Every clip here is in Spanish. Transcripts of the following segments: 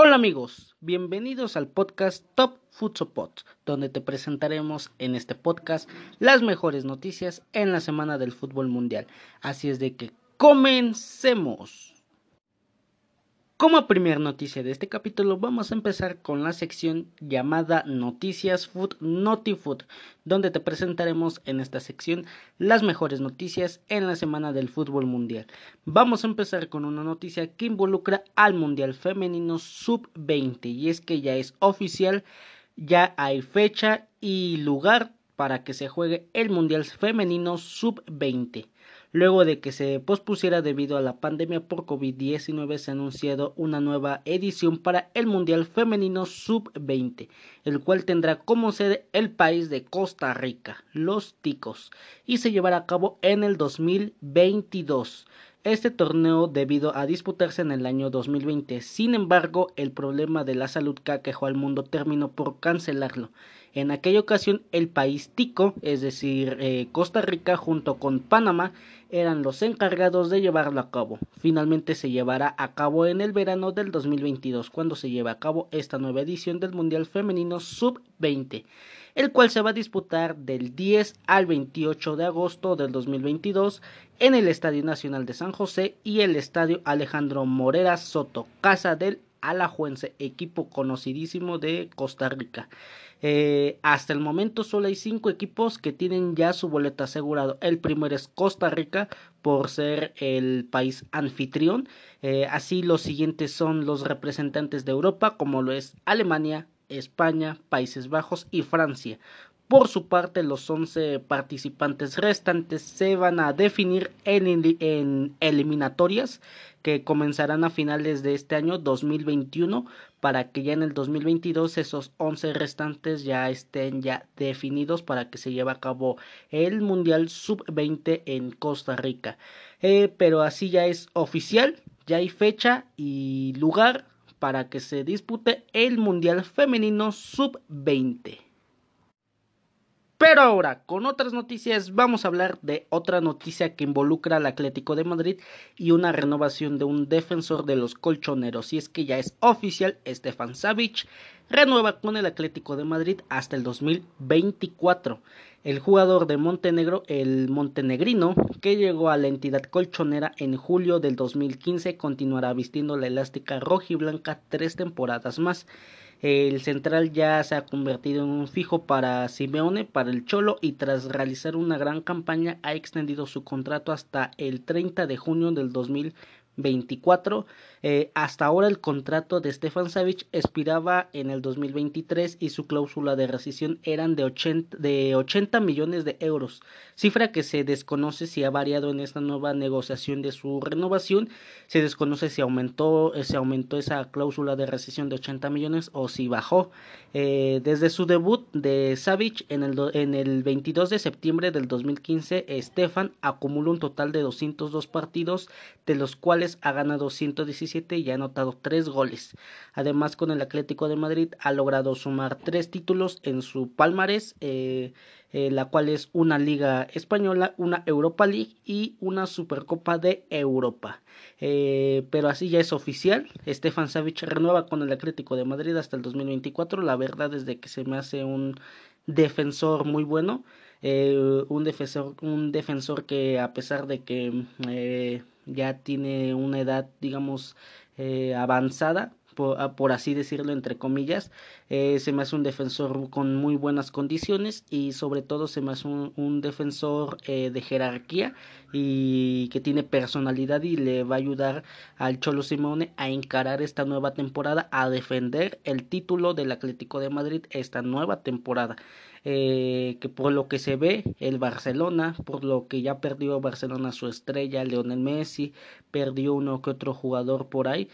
Hola amigos, bienvenidos al podcast Top Futsopod, donde te presentaremos en este podcast las mejores noticias en la semana del fútbol mundial. Así es de que comencemos. Como primera noticia de este capítulo vamos a empezar con la sección llamada Noticias Food Noti Food, donde te presentaremos en esta sección las mejores noticias en la semana del fútbol mundial. Vamos a empezar con una noticia que involucra al Mundial Femenino Sub-20 y es que ya es oficial, ya hay fecha y lugar para que se juegue el Mundial Femenino Sub-20. Luego de que se pospusiera debido a la pandemia por COVID-19, se ha anunciado una nueva edición para el Mundial Femenino Sub-20, el cual tendrá como sede el país de Costa Rica, los Ticos, y se llevará a cabo en el 2022 este torneo debido a disputarse en el año 2020. Sin embargo, el problema de la salud que aquejó al mundo terminó por cancelarlo. En aquella ocasión, el país tico, es decir, eh, Costa Rica junto con Panamá, eran los encargados de llevarlo a cabo. Finalmente se llevará a cabo en el verano del 2022, cuando se lleve a cabo esta nueva edición del Mundial Femenino Sub-20, el cual se va a disputar del 10 al 28 de agosto del 2022 en el Estadio Nacional de San José y el Estadio Alejandro Morera Soto, casa del Alajuense, equipo conocidísimo de Costa Rica. Eh, hasta el momento solo hay cinco equipos que tienen ya su boleto asegurado. El primero es Costa Rica por ser el país anfitrión. Eh, así los siguientes son los representantes de Europa como lo es Alemania, España, Países Bajos y Francia. Por su parte, los 11 participantes restantes se van a definir en, eliminatorias que comenzarán a finales de este año 2021 para que ya en el 2022 esos 11 restantes ya estén ya definidos para que se lleve a cabo el Mundial Sub-20 en Costa Rica. Eh, pero así ya es oficial, ya hay fecha y lugar para que se dispute el Mundial Femenino Sub-20. Pero ahora, con otras noticias, vamos a hablar de otra noticia que involucra al Atlético de Madrid y una renovación de un defensor de los colchoneros. Y es que ya es oficial, Stefan Savic renueva con el Atlético de Madrid hasta el 2024. El jugador de Montenegro, el montenegrino, que llegó a la entidad colchonera en julio del 2015, continuará vistiendo la elástica roja y blanca tres temporadas más. El central ya se ha convertido en un fijo para Simeone, para el Cholo, y tras realizar una gran campaña ha extendido su contrato hasta el 30 de junio del 2024 eh, hasta ahora el contrato de Stefan Savic expiraba en el 2023 y su cláusula de rescisión eran de 80, de 80 millones de euros, cifra que se desconoce si ha variado en esta nueva negociación de su renovación, se desconoce si aumentó, eh, aumentó esa cláusula de rescisión de 80 millones o si bajó. Eh, desde su debut de Savic en el, en el 22 de septiembre del 2015, Stefan acumuló un total de 202 partidos, de los cuales ha ganado 117 y ha anotado tres goles. Además, con el Atlético de Madrid ha logrado sumar tres títulos en su palmarés, eh, eh, la cual es una Liga Española, una Europa League y una Supercopa de Europa. Eh, pero así ya es oficial. Stefan Savic renueva con el Atlético de Madrid hasta el 2024. La verdad es que se me hace un defensor muy bueno. un defensor un defensor que a pesar de que ya tiene una edad, digamos, eh, avanzada, por, por, así decirlo, entre comillas. Eh, se me hace un defensor con muy buenas condiciones y sobre todo se me hace un, defensor eh, de jerarquía y que tiene personalidad y le va a ayudar al Cholo Simone a encarar esta nueva temporada, a defender el título del Atlético de Madrid esta nueva temporada. Eh, que por lo que se ve el Barcelona, por lo que ya perdió Barcelona su estrella, Leonel Messi, perdió uno que otro jugador por ahí,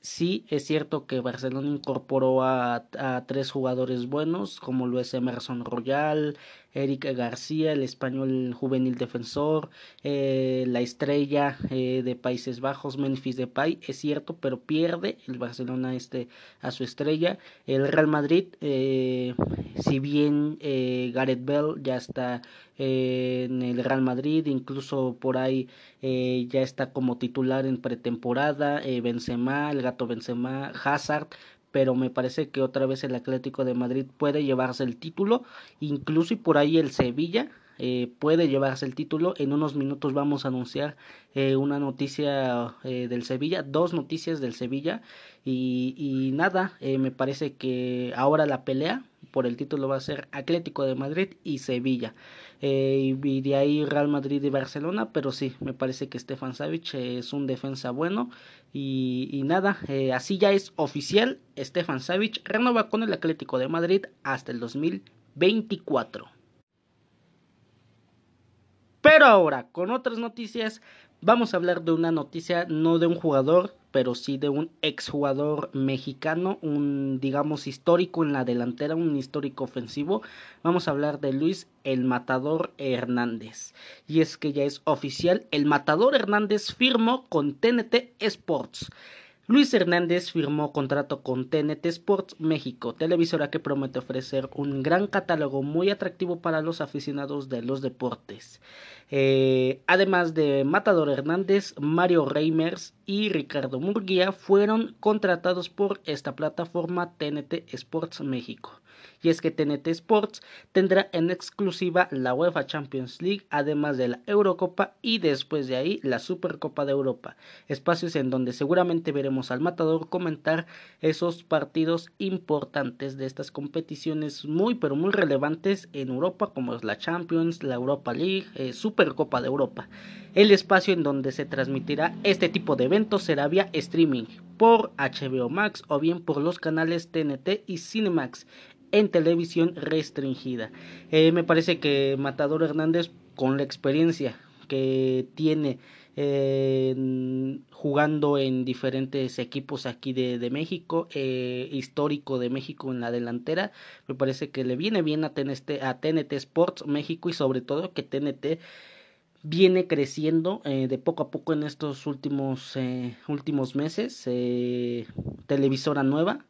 Sí, es cierto que Barcelona incorporó a, tres jugadores buenos, como lo es Emerson Royal, Eric García, el español juvenil defensor, eh, la estrella eh, de Países Bajos, Memphis Depay, es cierto, pero pierde el Barcelona este a su estrella. El Real Madrid, eh, si bien Gareth Bell ya está en el Real Madrid, incluso por ahí ya está como titular en pretemporada, Benzema, el gato Benzema, Hazard, pero me parece que otra vez el Atlético de Madrid puede llevarse el título, incluso y por ahí el Sevilla eh, puede llevarse el título. En unos minutos vamos a anunciar eh, una noticia eh, del Sevilla, dos noticias del Sevilla y, y nada, me parece que ahora la pelea por el título va a ser Atlético de Madrid y Sevilla. Y de ahí Real Madrid y Barcelona, pero sí, me parece que Stefan Savic es un defensa bueno y, y nada, así ya es oficial, Stefan Savic renueva con el Atlético de Madrid hasta el 2024. Pero ahora, con otras noticias, vamos a hablar de una noticia no de un jugador, pero sí de un exjugador mexicano, un digamos histórico en la delantera, un histórico ofensivo. Vamos a hablar de Luis el Matador Hernández. Y es que ya es oficial, el Matador Hernández firmó con TNT Sports. Luis Hernández firmó contrato con TNT Sports México, televisora que promete ofrecer un gran catálogo muy atractivo para los aficionados de los deportes. Eh, además de Matador Hernández, Mario Reimers y Ricardo Murguía fueron contratados por esta plataforma TNT Sports México. Y es que TNT Sports tendrá en exclusiva la UEFA Champions League, además de la Eurocopa y después de ahí la Supercopa de Europa, espacios en donde seguramente veremos al matador comentar esos partidos importantes de estas competiciones muy pero muy relevantes en Europa como es la Champions, la Europa League, eh, Supercopa de Europa. El espacio en donde se transmitirá este tipo de eventos será vía streaming por HBO Max o bien por los canales TNT y Cinemax en televisión restringida. Eh, me parece que Matador Hernández, con la experiencia que tiene jugando en diferentes equipos aquí de, México, eh, histórico de México en la delantera, me parece que le viene bien a TNT, a Sports México y sobre todo que TNT viene creciendo eh, de poco a poco en estos últimos últimos meses televisora nueva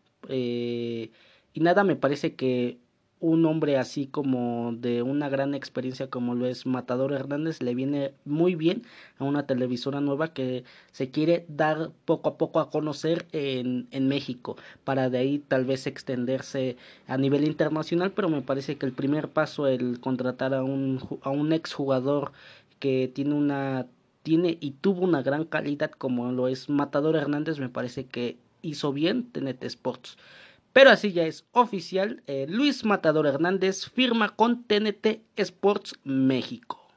y nada, me parece que un hombre así como de una gran experiencia como lo es Matador Hernández le viene muy bien a una televisora nueva que se quiere dar poco a poco a conocer en, en México para de ahí tal vez extenderse a nivel internacional pero me parece que el primer paso el contratar a un a un exjugador que tiene una tiene y tuvo una gran calidad como lo es Matador Hernández me parece que hizo bien TNT Sports pero así ya es oficial, eh, Luis Matador Hernández firma con TNT Sports México.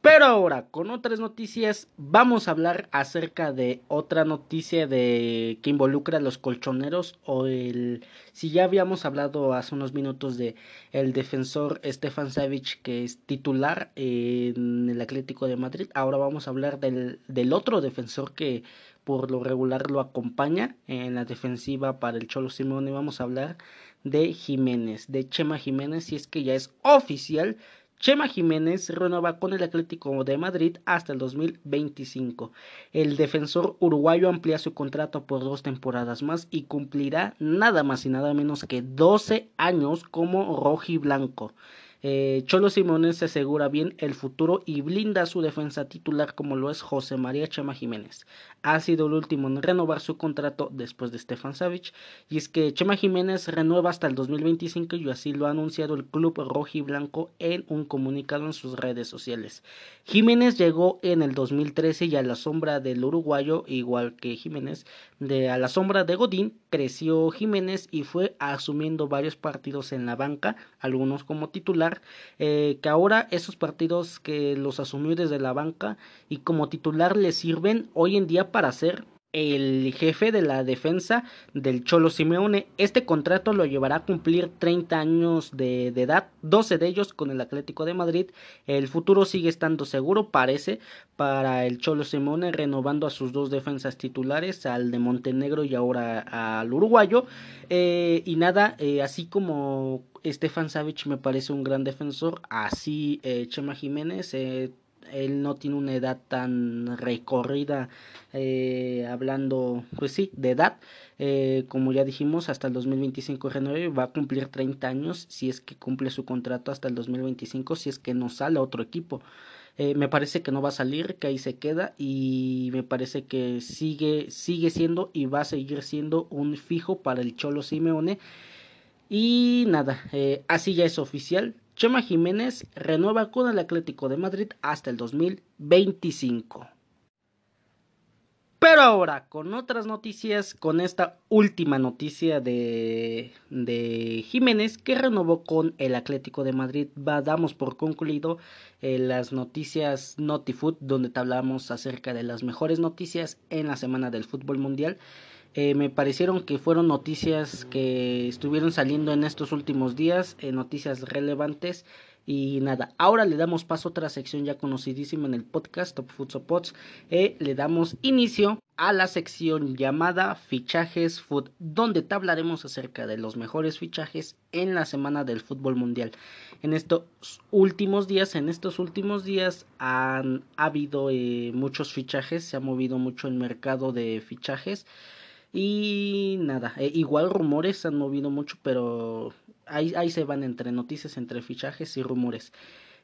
Pero ahora, con otras noticias, vamos a hablar acerca de otra noticia de que involucra a los colchoneros o el si ya habíamos hablado hace unos minutos de el defensor Stefan Savic que es titular en el Atlético de Madrid, ahora vamos a hablar del, del otro defensor que por lo regular lo acompaña en la defensiva para el Cholo Simone. Vamos a hablar de Jiménez, de Chema Jiménez, y es que ya es oficial. Chema Jiménez renueva con el Atlético de Madrid hasta el 2025. El defensor uruguayo amplía su contrato por dos temporadas más y cumplirá nada más y nada menos que 12 años como rojiblanco. Eh, Cholo Simones se asegura bien el futuro y blinda su defensa titular como lo es José María Chema Jiménez. Ha sido el último en renovar su contrato después de Stefan Savic y es que Chema Jiménez renueva hasta el 2025 y así lo ha anunciado el club rojo y blanco en un comunicado en sus redes sociales. Jiménez llegó en el 2013 y a la sombra del uruguayo, igual que Jiménez, de a la sombra de Godín, creció Jiménez y fue asumiendo varios partidos en la banca, algunos como titular, eh, que ahora esos partidos que los asumió desde la banca y como titular le sirven hoy en día para ser el jefe de la defensa del Cholo Simeone. Este contrato lo llevará a cumplir 30 años de, edad, 12 de ellos con el Atlético de Madrid. El futuro sigue estando seguro, parece, para el Cholo Simeone, renovando a sus dos defensas titulares, al de Montenegro y ahora al uruguayo. Eh, y nada, eh, así como Stefan Savic me parece un gran defensor, así eh, Chema Jiménez, eh, él no tiene una edad tan recorrida, eh, hablando, pues sí, de edad, eh, como ya dijimos, hasta el 2025 renueve, va a cumplir 30 años, si es que cumple su contrato hasta el 2025, si es que no sale a otro equipo. Eh, me parece que no va a salir, que ahí se queda y me parece que sigue, sigue siendo y va a seguir siendo un fijo para el Cholo Simeone. Y nada, eh, así ya es oficial. Chema Jiménez renueva con el Atlético de Madrid hasta el 2025. Pero ahora, con otras noticias, con esta última noticia de, de Jiménez que renovó con el Atlético de Madrid, va, damos por concluido eh, las noticias NotiFoot, donde te hablamos acerca de las mejores noticias en la semana del fútbol mundial. Eh, me parecieron que fueron noticias que estuvieron saliendo en estos últimos días, eh, noticias relevantes y nada, ahora le damos paso a otra sección ya conocidísima en el podcast Top Food Pots. Eh, le damos inicio a la sección llamada Fichajes Food, donde te hablaremos acerca de los mejores fichajes en la semana del fútbol mundial. En estos últimos días, en estos últimos días han habido eh, muchos fichajes, se ha movido mucho el mercado de fichajes. Y nada, eh, igual rumores han movido mucho, pero ahí, ahí se van entre noticias, entre fichajes y rumores.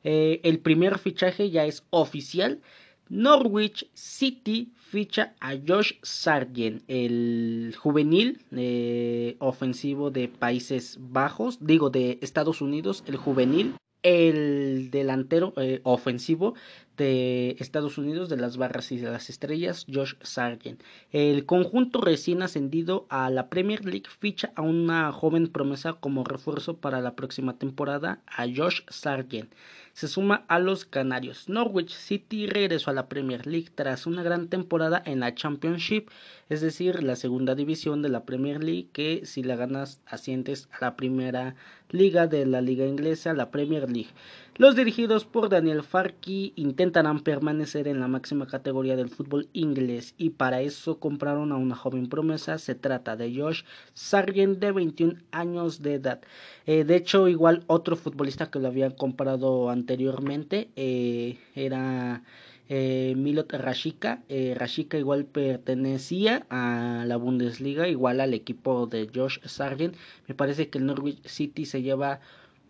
Eh, el primer fichaje ya es oficial. Norwich City ficha a Josh Sargent, el juvenil eh, ofensivo de Países Bajos, digo de Estados Unidos, el juvenil el delantero eh, ofensivo de Estados Unidos de las barras y de las estrellas, Josh Sargent. El conjunto recién ascendido a la Premier League ficha a una joven promesa como refuerzo para la próxima temporada, a Josh Sargent se suma a los Canarios. Norwich City regresó a la Premier League tras una gran temporada en la Championship, es decir, la segunda división de la Premier League, que si la ganas ascientes a la primera liga de la liga inglesa, la Premier League. Los dirigidos por Daniel Farki intentarán permanecer en la máxima categoría del fútbol inglés y para eso compraron a una joven promesa. Se trata de Josh Sargent de 21 años de edad. Eh, de hecho, igual otro futbolista que lo habían comprado anteriormente eh, era eh, Milot Rashika. Rashika igual pertenecía a la Bundesliga, igual al equipo de Josh Sargent. Me parece que el Norwich City se lleva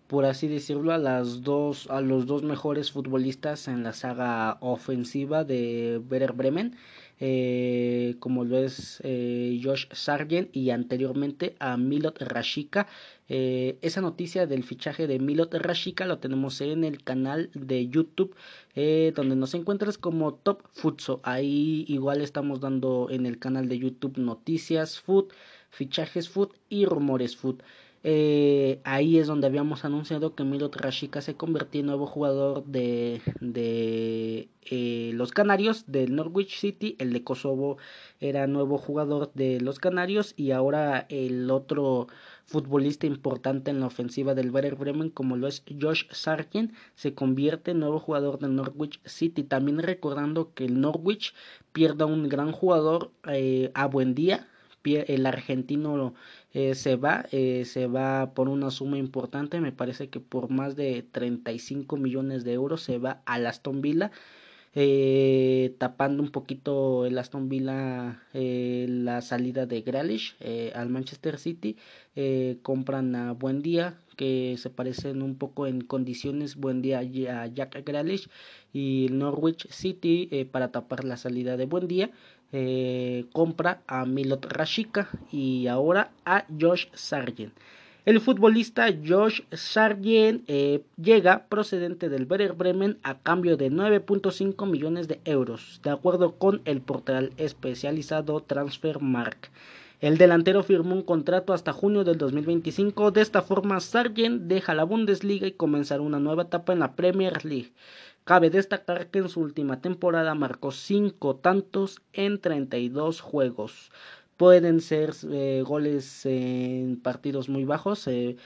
por así decirlo, a las dos, a los dos mejores futbolistas en la saga ofensiva de Werder Bremen, eh, como lo es eh, Josh Sargent y anteriormente a Milot Rashika. Eh, esa noticia del fichaje de Milot Rashika lo tenemos en el canal de YouTube, donde nos encuentras como Top Futso. Ahí igual estamos dando en el canal de YouTube noticias food, fichajes food y rumores food. Eh, ahí es donde habíamos anunciado que Milot Rashika se convertía en nuevo jugador de, de eh, los Canarios, del Norwich City. El de Kosovo era nuevo jugador de los Canarios y ahora el otro futbolista importante en la ofensiva del Werder Bremen como lo es Josh Sargent se convierte en nuevo jugador del Norwich City también recordando que el Norwich pierde un gran jugador eh, a buen día el argentino eh, se va, eh, se va por una suma importante, me parece que por más de 35 millones de euros se va al Aston Villa. Eh, tapando un poquito el Aston Villa la salida de Grealish al Manchester City compran a Buen Día que se parecen un poco en condiciones Buen Día a Jack Grealish y Norwich City para tapar la salida de Buen Día eh, compra a Milot Rashika y ahora a Josh Sargent. El futbolista Josh Sargent eh, llega procedente del Werder Bremen a cambio de 9.5 millones de euros, de acuerdo con el portal especializado Transfermarkt. El delantero firmó un contrato hasta junio del 2025. De esta forma, Sargent deja la Bundesliga y comenzará una nueva etapa en la Premier League. Cabe destacar que en su última temporada marcó 5 tantos en 32 juegos. Pueden ser eh, goles en partidos muy bajos. Eh,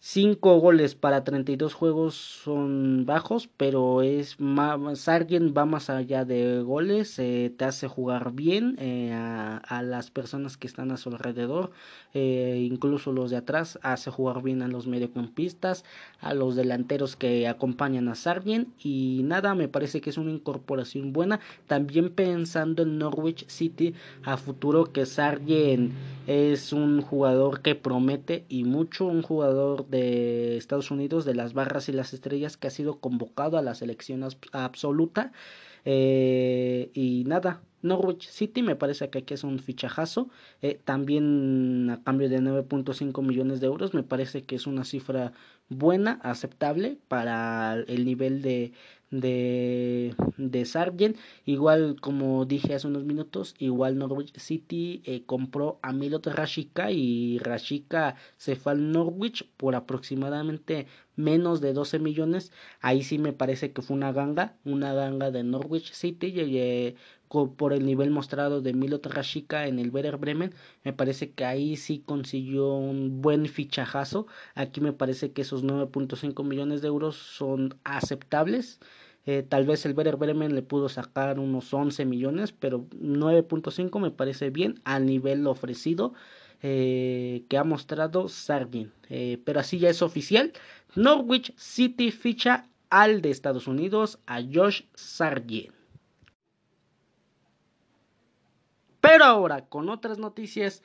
5 goles para 32 juegos son bajos, pero es más, Sargent va más allá de goles, eh, te hace jugar bien eh, a, las personas que están a su alrededor, eh, incluso los de atrás, hace jugar bien a los mediocampistas, a los delanteros que acompañan a Sargent y nada, me parece que es una incorporación buena, también pensando en Norwich City a futuro que Sargent es un jugador que promete y mucho, un jugador de Estados Unidos, de las barras y las estrellas, que ha sido convocado a la selección absoluta. Eh, y nada, Norwich City me parece que aquí es un fichajazo. Eh, también a cambio de 9.5 millones de euros me parece que es una cifra buena, aceptable para el nivel de, de, de Sargent. Igual como dije hace unos minutos, igual Norwich City eh, compró a Milot Rashika y Rashika se fue al Norwich por aproximadamente menos de 12 millones. Ahí sí me parece que fue una ganga, una ganga de Norwich City. Y, eh, por el nivel mostrado de Milot Rashika en el Werder Bremen, me parece que ahí sí consiguió un buen fichajazo. Aquí me parece que esos 9.5 millones de euros son aceptables. Eh, tal vez el Werder Bremen le pudo sacar unos 11 millones, pero 9.5 me parece bien a nivel ofrecido eh, que ha mostrado Sargent. Eh, pero así ya es oficial. Norwich City ficha al de Estados Unidos, a Josh Sargent. Pero ahora, con otras noticias,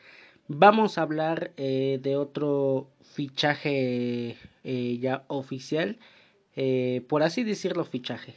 vamos a hablar eh, de otro fichaje ya oficial. Por así decirlo, fichaje.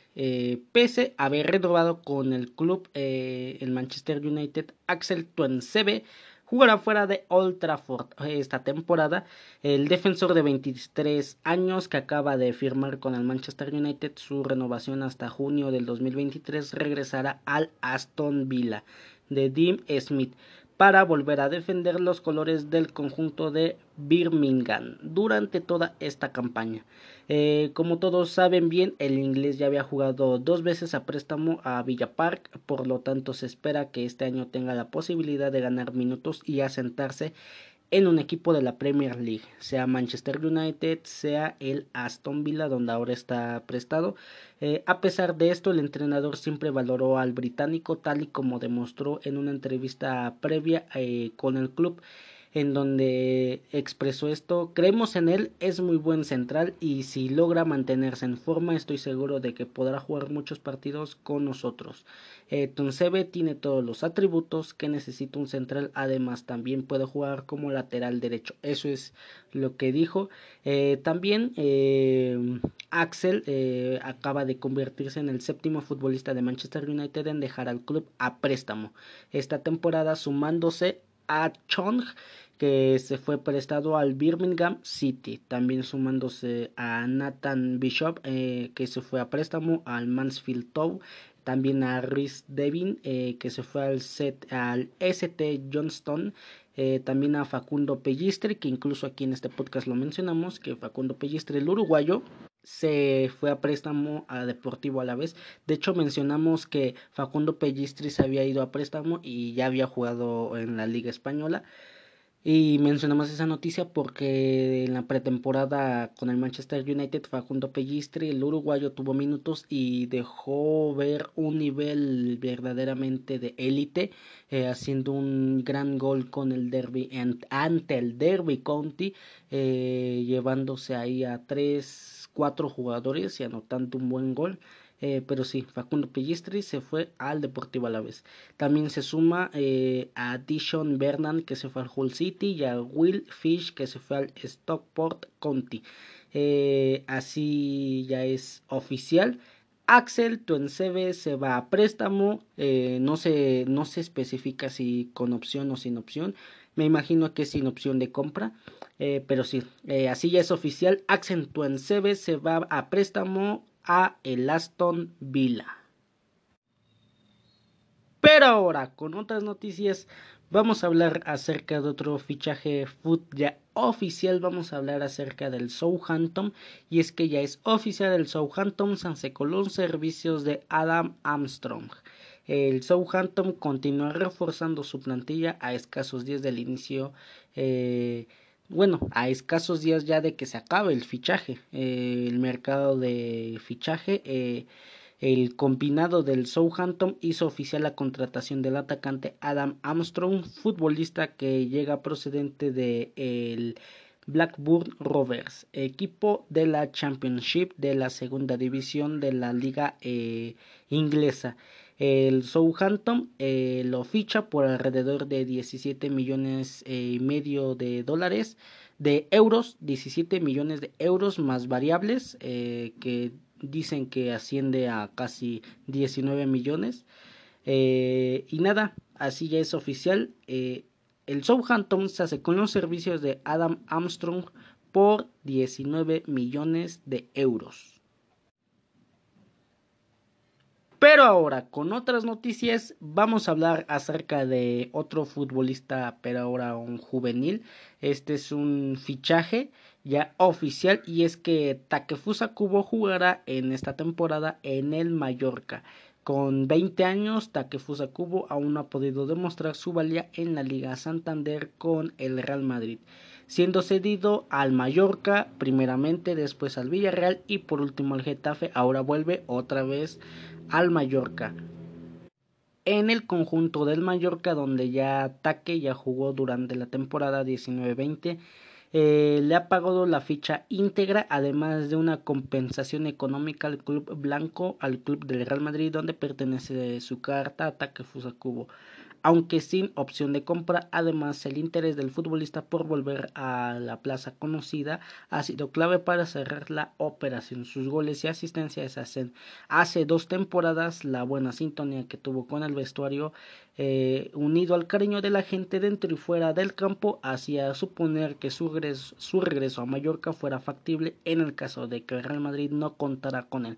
pese a haber renovado con el club, el Manchester United, Axel Tuensebe jugará fuera de Old Trafford esta temporada. El defensor de 23 años que acaba de firmar con el Manchester United su renovación hasta junio del 2023 regresará al Aston Villa de Dean Smith para volver a defender los colores del conjunto de Birmingham durante toda esta campaña. Eh, como todos saben bien, el inglés ya había jugado dos veces a préstamo a Villa Park, por lo tanto se espera que este año tenga la posibilidad de ganar minutos y asentarse en un equipo de la Premier League, sea Manchester United, sea el Aston Villa, donde ahora está prestado. Eh, a pesar de esto, el entrenador siempre valoró al británico, tal y como demostró en una entrevista previa eh, con el club en donde expresó esto. Creemos en él, es muy buen central y si logra mantenerse en forma estoy seguro de que podrá jugar muchos partidos con nosotros. Eh, Tunsebe tiene todos los atributos que necesita un central, además también puede jugar como lateral derecho. Eso es lo que dijo. Eh, también eh, Axel eh, acaba de convertirse en el séptimo futbolista de Manchester United en dejar al club a préstamo esta temporada sumándose a Chong que se fue prestado al Birmingham City, también sumándose a Nathan Bishop, que se fue a préstamo al Mansfield Town, también a Rhys Devin, eh, que se fue al, set, al ST Johnston, eh, también a Facundo Pellistre, que incluso aquí en este podcast lo mencionamos, que Facundo Pellistre, el uruguayo, se fue a préstamo a Deportivo a la vez. De hecho, mencionamos que Facundo Pellistre se había ido a préstamo y ya había jugado en la Liga Española. Y mencionamos esa noticia porque en la pretemporada con el Manchester United Facundo Pellistre, el uruguayo, tuvo minutos y dejó ver un nivel verdaderamente de élite, eh, haciendo un gran gol con el derby ante el Derby County, eh, llevándose ahí a tres, cuatro jugadores y anotando un buen gol. Eh, pero sí, Facundo Pellistri se fue al Deportivo Alavés. También se suma eh, a Dishon Bernan que se fue al Hull City y a Will Fish que se fue al Stockport County. Eh, así ya es oficial. Axel Tuensebe se va a préstamo. no, se, no se especifica si con opción o sin opción. Me imagino que es sin opción de compra. pero sí, así ya es oficial. Axel Tuensebe se va a préstamo a el Aston Villa. Pero ahora, con otras noticias, vamos a hablar acerca de otro fichaje foot ya oficial. Vamos a hablar acerca del Southampton. Y es que ya es oficial el Southampton se Colón servicios de Adam Armstrong. El Southampton continúa reforzando su plantilla a escasos días del inicio eh, bueno, a escasos días ya de que se acabe el fichaje, eh, el mercado de fichaje, eh, el combinado del Southampton hizo oficial la contratación del atacante Adam Armstrong, futbolista que llega procedente de el Blackburn Rovers, equipo de la Championship de la segunda división de la liga eh, inglesa. El Southampton eh, lo ficha por alrededor de 17 millones eh, y medio de dólares, de euros, 17 millones de euros más variables, que dicen que asciende a casi 19 millones. y nada, así ya es oficial. El Southampton se hace con los servicios de Adam Armstrong por 19 millones de euros. Pero ahora, con otras noticias, vamos a hablar acerca de otro futbolista, pero ahora un juvenil. Este es un fichaje ya oficial y es que Takefusa Kubo jugará en esta temporada en el Mallorca. Con 20 años, Takefusa Kubo aún no ha podido demostrar su valía en la Liga Santander con el Real Madrid, siendo cedido al Mallorca primeramente, después al Villarreal y por último al Getafe. Ahora vuelve otra vez al Mallorca. En el conjunto del Mallorca, donde ya Take ya jugó durante la temporada 19-20 eh, le ha pagado la ficha íntegra, además de una compensación económica al club blanco, al club del Real Madrid, donde pertenece su carta Ataque Fusacubo aunque sin opción de compra. Además, el interés del futbolista por volver a la plaza conocida ha sido clave para cerrar la operación. Sus goles y asistencias hacen hace dos temporadas la buena sintonía que tuvo con el vestuario eh, unido al cariño de la gente dentro y fuera del campo hacía suponer que su regreso, su regreso a Mallorca fuera factible en el caso de que Real Madrid no contara con él.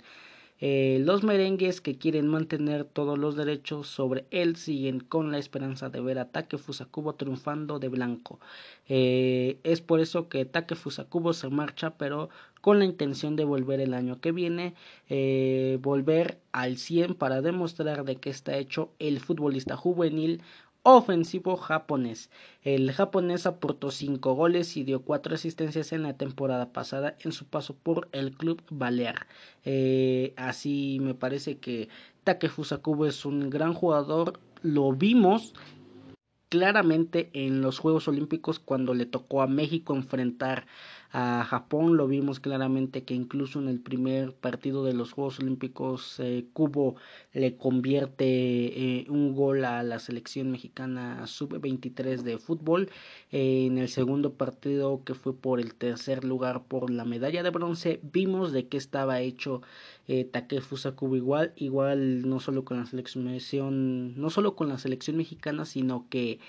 Eh, los merengues que quieren mantener todos los derechos sobre él siguen con la esperanza de ver a Take Fusakubo triunfando de blanco. Eh, es por eso que Take Fusakubo se marcha, pero con la intención de volver el año que viene, eh, volver al 100 para demostrar de que está hecho el futbolista juvenil ofensivo japonés. El japonés aportó 5 goles y dio 4 asistencias en la temporada pasada en su paso por el club balear. Eh, así me parece que Takefusa Kubo es un gran jugador. Lo vimos claramente en los Juegos Olímpicos cuando le tocó a México enfrentar a Japón. Lo vimos claramente que incluso en el primer partido de los Juegos Olímpicos eh, Cubo le convierte eh, un gol a la selección mexicana sub-23 de fútbol. En el segundo partido que fue por el tercer lugar por la medalla de bronce vimos de qué estaba hecho eh, Takefusa Kubo igual, igual no solo con la selección, no solo con la selección mexicana, sino que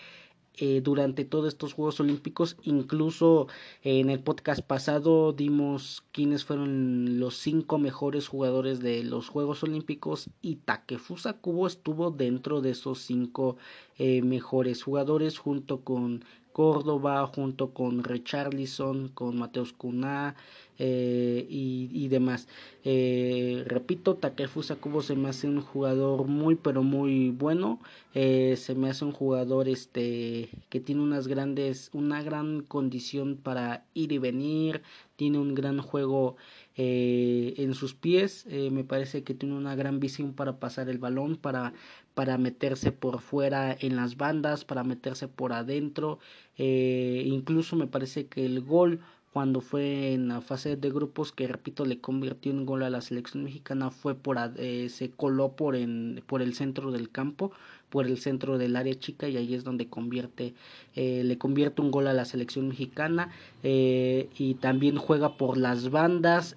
eh, durante todos estos Juegos Olímpicos. Incluso en el podcast pasado dimos quiénes fueron los cinco mejores jugadores de los Juegos Olímpicos y Takefusa Kubo estuvo dentro de esos cinco eh, mejores jugadores junto con Córdoba, junto con Richarlison, con Mateus Cunha eh, y, demás. Eh, repito, Takefusa Kubo se me hace un jugador muy pero muy bueno. Eh, se me hace un jugador este que tiene unas grandes, una gran condición para ir y venir, tiene un gran juego en sus pies. me parece que tiene una gran visión para pasar el balón, para para meterse por fuera en las bandas, para meterse por adentro. Eh, incluso me parece que el gol cuando fue en la fase de grupos que repito le convirtió en gol a la selección mexicana fue por eh, se coló por en por el centro del campo por el centro del área chica y ahí es donde convierte eh, le convierte un gol a la selección mexicana y también juega por las bandas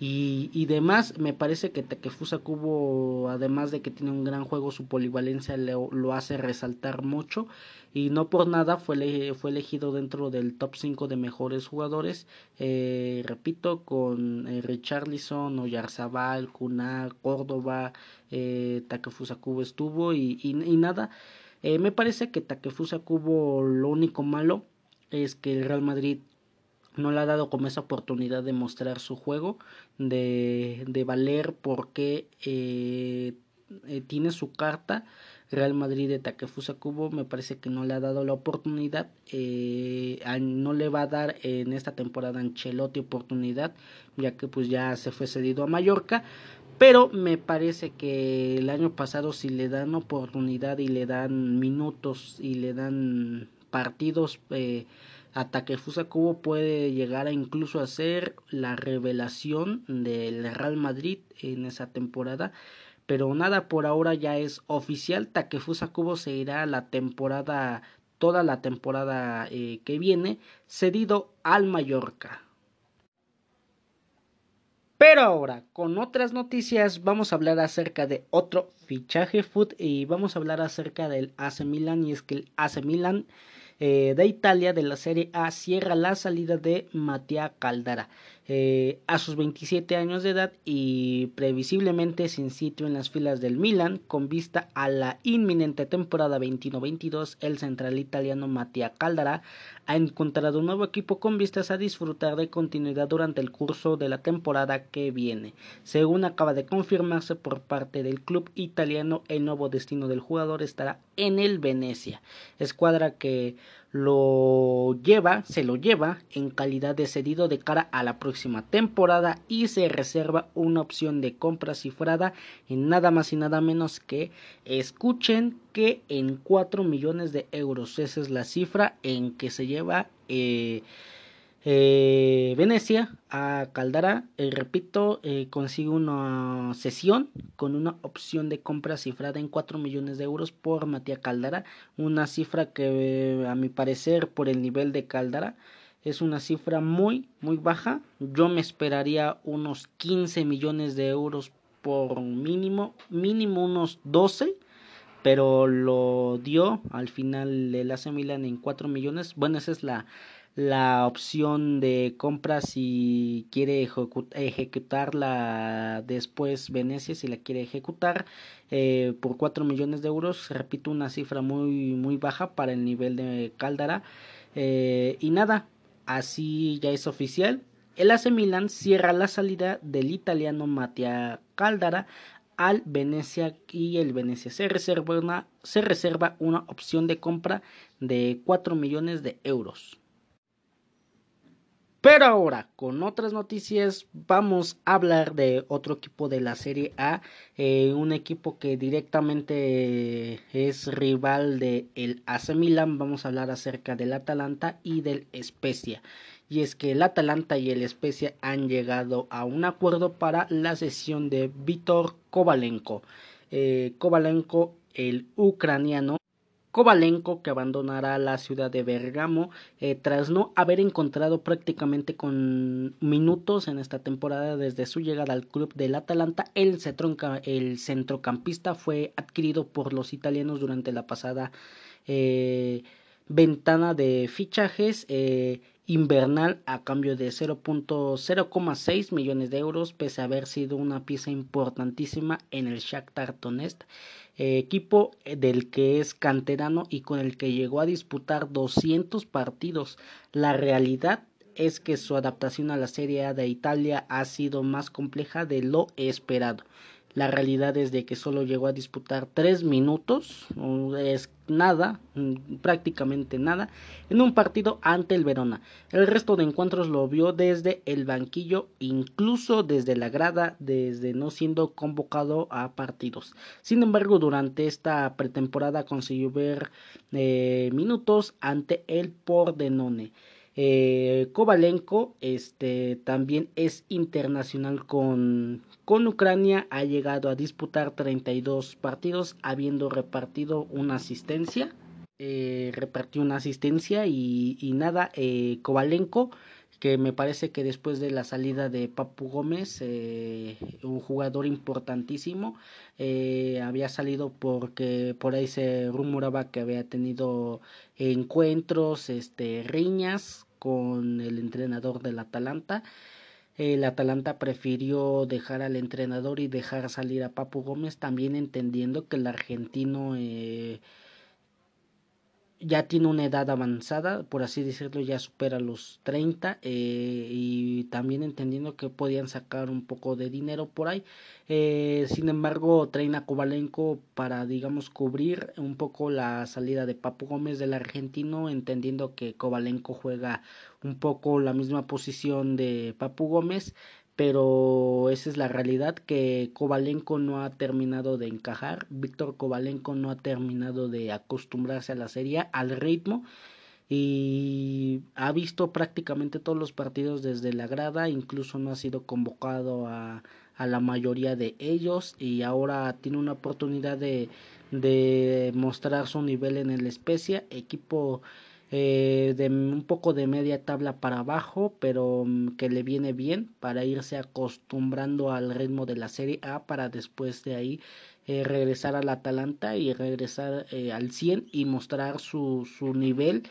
y, y demás, me parece que Takefusa Kubo, además de que tiene un gran juego, su polivalencia lo hace resaltar mucho. Y no por nada fue, fue elegido dentro del top 5 de mejores jugadores. Eh, repito, con eh, Richarlison, Oyarzabal, Kuna, Córdoba, eh, Takefusa Kubo estuvo. Y, y, nada, eh, me parece que Takefusa Kubo, lo único malo es que el Real Madrid no le ha dado como esa oportunidad de mostrar su juego, de, de valer porque eh, eh, tiene su carta, Real Madrid de Takefusa Kubo me parece que no le ha dado la oportunidad, eh, no le va a dar en esta temporada Ancelotti oportunidad, ya que pues ya se fue cedido a Mallorca, pero me parece que el año pasado si le dan oportunidad y le dan minutos y le dan partidos eh, Takefusa Kubo puede llegar a incluso a ser la revelación del Real Madrid en esa temporada pero nada por ahora ya es oficial. Takefusa Kubo se irá la temporada, toda la temporada eh, que viene, cedido al Mallorca. Pero ahora, con otras noticias, vamos a hablar acerca de otro fichaje food y vamos a hablar acerca del AC Milan y es que el AC Milan eh, de Italia de la Serie A cierra la salida de Mattia Caldara eh, a sus 27 años de edad y previsiblemente sin sitio en las filas del Milan con vista a la inminente temporada 21-22 el central italiano Mattia Caldara ha encontrado un nuevo equipo con vistas a disfrutar de continuidad durante el curso de la temporada que viene según acaba de confirmarse por parte del club italiano. El nuevo destino del jugador estará en el Venecia escuadra que lo lleva, se lo lleva en calidad de cedido de cara a la próxima temporada y se reserva una opción de compra cifrada en nada más y nada menos que escuchen que en 4 millones de euros. Esa es la cifra en que se lleva eh, eh, Venecia a Caldara, eh, repito, eh, consigue una sesión con una opción de compra cifrada en 4 millones de euros por Matías Caldara, una cifra que a mi parecer por el nivel de Caldara es una cifra muy muy baja, yo me esperaría unos 15 millones de euros por mínimo, mínimo unos 12 pero lo dio al final el AC Milan en 4 millones, bueno esa es la la opción de compra si quiere ejecutarla después Venecia si la quiere ejecutar eh, por 4 millones de euros. Repito una cifra muy muy baja para el nivel de Caldara. Eh, y nada así ya es oficial. El AC Milan cierra la salida del italiano Mattia Caldara al Venecia y el Venecia se reserva una, se reserva una opción de compra de 4 millones de euros. Pero ahora, con otras noticias, vamos a hablar de otro equipo de la Serie A, eh, un equipo que directamente es rival de el AC Milan. Vamos a hablar acerca del Atalanta y del Spezia. Y es que el Atalanta y el Spezia han llegado a un acuerdo para la sesión de Vítor Kovalenko. Eh, Kovalenko, el ucraniano, Kovalenko que abandonará la ciudad de Bergamo eh, tras no haber encontrado prácticamente con minutos en esta temporada desde su llegada al club del Atalanta. El, el centrocampista fue adquirido por los italianos durante la pasada eh, ventana de fichajes eh, invernal a cambio de 0.0,6 millones de euros pese a haber sido una pieza importantísima en el Shakhtar Donetsk equipo del que es canterano y con el que llegó a disputar 200 partidos. La realidad es que su adaptación a la Serie A de Italia ha sido más compleja de lo esperado. La realidad es de que solo llegó a disputar tres minutos, es nada, mm, prácticamente nada, en un partido ante el Verona. El resto de encuentros lo vio desde el banquillo, incluso desde la grada, desde no siendo convocado a partidos. Sin embargo, durante esta pretemporada consiguió ver eh, minutos ante el Pordenone. Eh, Kovalenko este, también es internacional con, con Ucrania, ha llegado a disputar 32 partidos, habiendo repartido una asistencia. Eh, repartió una asistencia y, nada, eh, Kovalenko, que me parece que después de la salida de Papu Gómez, eh, un jugador importantísimo, eh, había salido porque por ahí se rumoraba que había tenido encuentros, este, riñas con el entrenador del Atalanta. El Atalanta prefirió dejar al entrenador y dejar salir a Papu Gómez, también entendiendo que el argentino eh, ya tiene una edad avanzada, por así decirlo, ya supera los 30 eh, y también entendiendo que podían sacar un poco de dinero por ahí. Eh, sin embargo, traen a Kovalenko para, digamos, cubrir un poco la salida de Papu Gómez del argentino, entendiendo que Kovalenko juega un poco la misma posición de Papu Gómez, pero esa es la realidad que Kovalenko no ha terminado de encajar, Víctor Kovalenko no ha terminado de acostumbrarse a la serie, al ritmo y ha visto prácticamente todos los partidos desde la grada, incluso no ha sido convocado a, a la mayoría de ellos y ahora tiene una oportunidad de, de mostrar su nivel en el Especia, equipo eh, de un poco de media tabla para abajo, pero mm, que le viene bien para irse acostumbrando al ritmo de la Serie A para después de ahí eh, regresar al Atalanta y regresar eh, al 100 y mostrar su, su nivel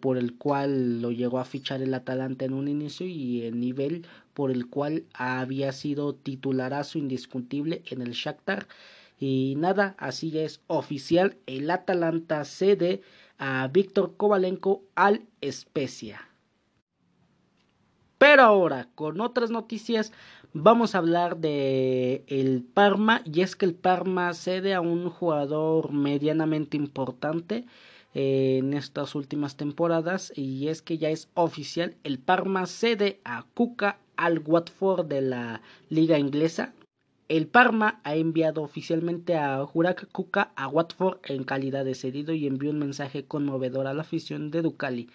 por el cual lo llegó a fichar el Atalanta en un inicio y el nivel por el cual había sido titularazo indiscutible en el Shakhtar. Y nada, así es oficial, el Atalanta cede a Víctor Kovalenko al Especia. Pero ahora, con otras noticias, vamos a hablar de el Parma y es que el Parma cede a un jugador medianamente importante eh, en estas últimas temporadas y es que ya es oficial, el Parma cede a Kuka al Watford de la liga inglesa el Parma ha enviado oficialmente a Jurak Kuka a Watford en calidad de cedido y envió un mensaje conmovedor a la afición de Ducali.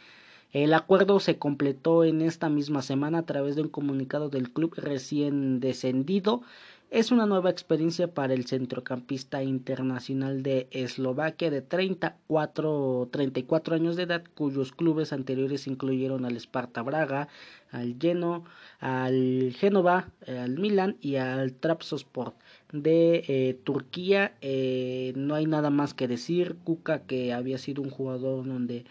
El acuerdo se completó en esta misma semana a través de un comunicado del club recién descendido es una nueva experiencia para el centrocampista internacional de Eslovaquia de 34, 34 años de edad, cuyos clubes anteriores incluyeron al Sparta Braga, al Geno, al Génova, al Milan y al Trabzonspor de eh, Turquía. Eh, no hay nada más que decir. Kuka que había sido un jugador donde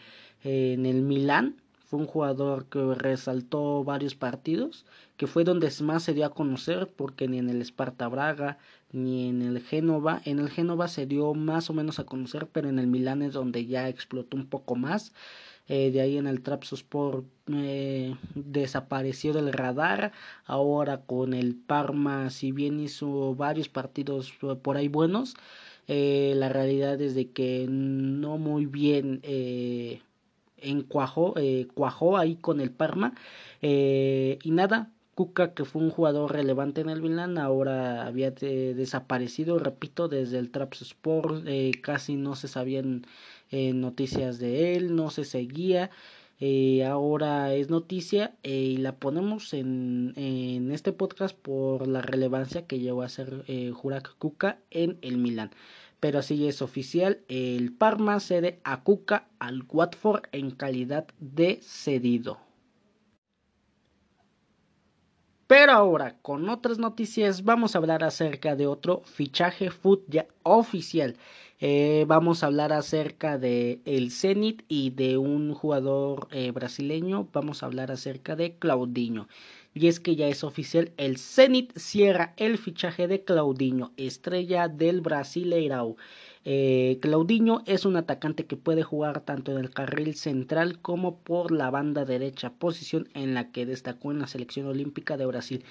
eh, en el Milan un jugador que resaltó varios partidos, que fue donde más se dio a conocer, porque ni en el Sparta Braga, ni en el Génova, en el Génova se dio más o menos a conocer, pero en el Milán es donde ya explotó un poco más. Eh, de ahí en el Trabzonspor eh, desapareció del radar. Ahora con el Parma, si bien hizo varios partidos por ahí buenos, eh, la realidad es de que no muy bien eh, encuajó, eh, cuajó ahí con el Parma. Eh, y nada, Kuka, que fue un jugador relevante en el Milan, ahora había desaparecido, repito, desde el Trabzonspor, eh, casi no se sabían eh, noticias de él, no se seguía. Eh, ahora es noticia y la ponemos en, en este podcast por la relevancia que llegó a ser Jurak Kuka en el Milan pero así es oficial, el Parma cede a Cuca al Watford en calidad de cedido. Pero ahora, con otras noticias, vamos a hablar acerca de otro fichaje foot ya oficial. Eh, vamos a hablar acerca de el Zenit y de un jugador eh, brasileño. Vamos a hablar acerca de Claudinho. Y es que ya es oficial, el Zenit cierra el fichaje de Claudinho, estrella del Brasileirao. Eh, Claudinho es un atacante que puede jugar tanto en el carril central como por la banda derecha, posición en la que destacó en la selección olímpica de Brasil.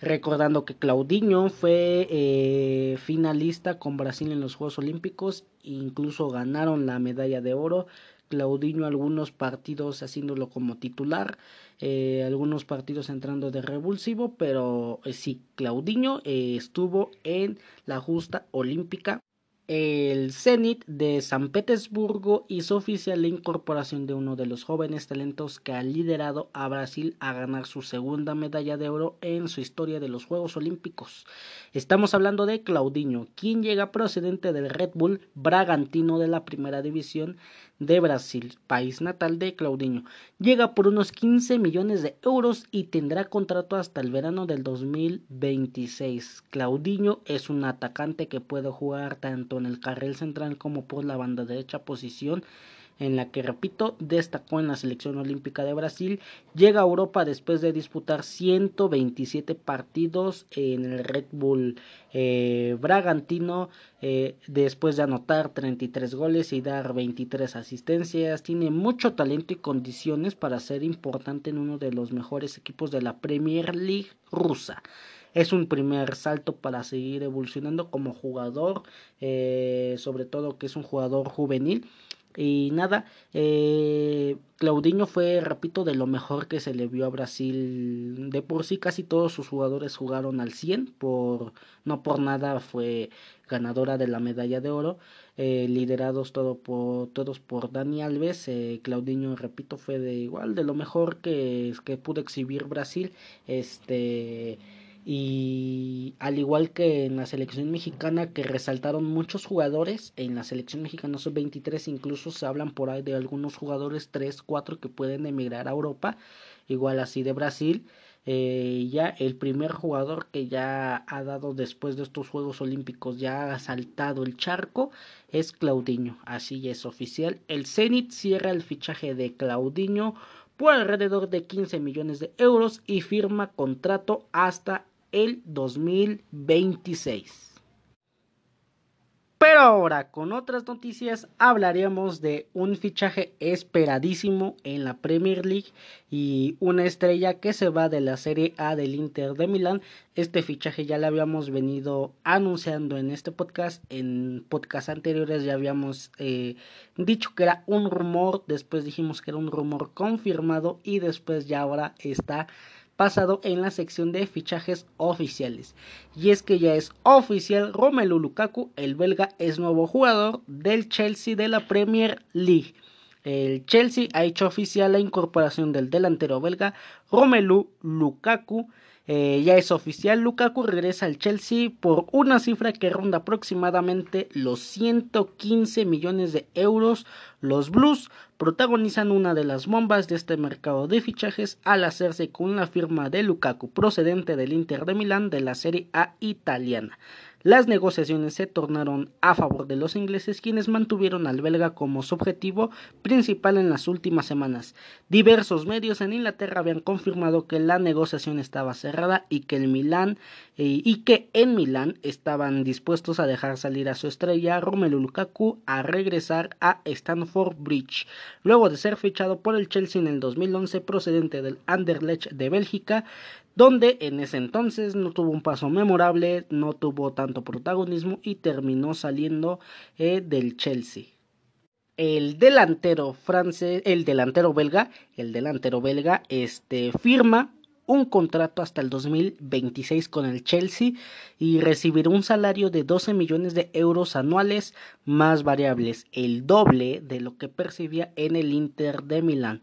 Recordando que Claudinho fue eh, finalista con Brasil en los Juegos Olímpicos, incluso ganaron la medalla de oro. Claudinho algunos partidos haciéndolo como titular, eh, algunos partidos entrando de revulsivo, pero eh, sí, Claudinho eh, estuvo en la justa olímpica el Zenit de San Petersburgo hizo oficial la incorporación de uno de los jóvenes talentos que ha liderado a Brasil a ganar su segunda medalla de oro en su historia de los Juegos Olímpicos. Estamos hablando de Claudinho, quien llega procedente del Red Bull Bragantino de la Primera División de Brasil, país natal de Claudinho. Llega por unos 15 millones de euros y tendrá contrato hasta el verano del 2026. Claudinho es un atacante que puede jugar tanto en el carril central como por la banda derecha posición en la que, repito, destacó en la selección olímpica de Brasil. Llega a Europa después de disputar 127 partidos en el Red Bull eh, Bragantino, eh, después de anotar 33 goles y dar 23 asistencias. Tiene mucho talento y condiciones para ser importante en uno de los mejores equipos de la Premier League rusa es un primer salto para seguir evolucionando como jugador, eh, sobre todo que es un jugador juvenil. Y nada, eh, Claudinho fue, repito, de lo mejor que se le vio a Brasil. De por sí casi todos sus jugadores jugaron al 100, por, no por nada fue ganadora de la medalla de oro, eh, liderados todo por, todos por Dani Alves. Eh, Claudinho, repito, fue de igual, de lo mejor que, que pudo exhibir Brasil. Este y al igual que en la selección mexicana que resaltaron muchos jugadores en la selección mexicana sub-23 incluso se hablan por ahí de algunos jugadores 3, 4 que pueden emigrar a Europa igual así de Brasil eh, ya el primer jugador que ya ha dado después de estos Juegos Olímpicos ya ha saltado el charco es Claudinho así es oficial. El Zenit cierra el fichaje de Claudinho por alrededor de 15 millones de euros y firma contrato hasta el 2026. Pero ahora, con otras noticias, hablaremos de un fichaje esperadísimo en la Premier League y una estrella que se va de la Serie A del Inter de Milán. Este fichaje ya lo habíamos venido anunciando en este podcast. En podcasts anteriores ya habíamos eh, dicho que era un rumor, después dijimos que era un rumor confirmado y después ya ahora está pasado en la sección de fichajes oficiales. Y es que ya es oficial, Romelu Lukaku, el belga, es nuevo jugador del Chelsea de la Premier League. El Chelsea ha hecho oficial la incorporación del delantero belga Romelu Lukaku eh, ya es oficial, Lukaku regresa al Chelsea por una cifra que ronda aproximadamente los 115 millones de euros. Los Blues protagonizan una de las bombas de este mercado de fichajes al hacerse con la firma de Lukaku procedente del Inter de Milán de la Serie A italiana. Las negociaciones se tornaron a favor de los ingleses quienes mantuvieron al belga como su objetivo principal en las últimas semanas. Diversos medios en Inglaterra habían confirmado que la negociación estaba cerrada y que el eh, y que en Milán estaban dispuestos a dejar salir a su estrella Romelu Lukaku a regresar a Stamford Bridge. Luego de ser fichado por el Chelsea en el 2011 procedente del Anderlecht de Bélgica, donde en ese entonces no tuvo un paso memorable, no tuvo tanto protagonismo y terminó saliendo eh, del Chelsea. El delantero francés, el delantero belga, el delantero belga, este firma un contrato hasta el 2026 con el Chelsea y recibirá un salario de 12 millones de euros anuales más variables, el doble de lo que percibía en el Inter de Milán.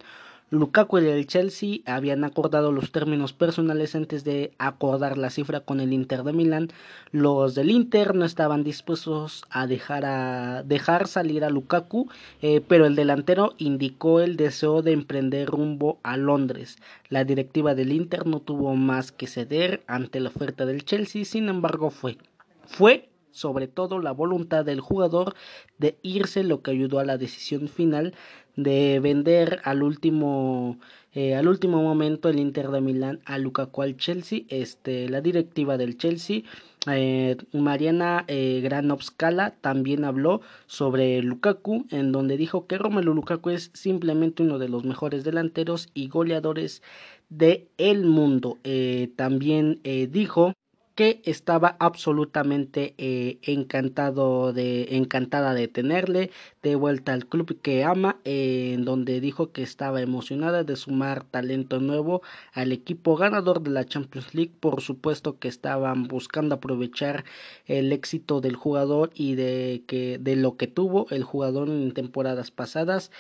Lukaku y el Chelsea habían acordado los términos personales antes de acordar la cifra con el Inter de Milán. Los del Inter no estaban dispuestos a dejar, a, dejar salir a Lukaku, eh, pero el delantero indicó el deseo de emprender rumbo a Londres. La directiva del Inter no tuvo más que ceder ante la oferta del Chelsea, sin embargo fue. Fue sobre todo la voluntad del jugador de irse, lo que ayudó a la decisión final de vender al último eh, al último momento el Inter de Milán a Lukaku al Chelsea este la directiva del Chelsea eh, Mariana eh, Granovskala también habló sobre Lukaku en donde dijo que Romelu Lukaku es simplemente uno de los mejores delanteros y goleadores de el mundo. Eh, también dijo que estaba absolutamente eh, encantado de encantada de tenerle de vuelta al club que ama en donde dijo que estaba emocionada de sumar talento nuevo al equipo ganador de la Champions League. Por supuesto que estaban buscando aprovechar el éxito del jugador y de que de lo que tuvo el jugador en temporadas pasadas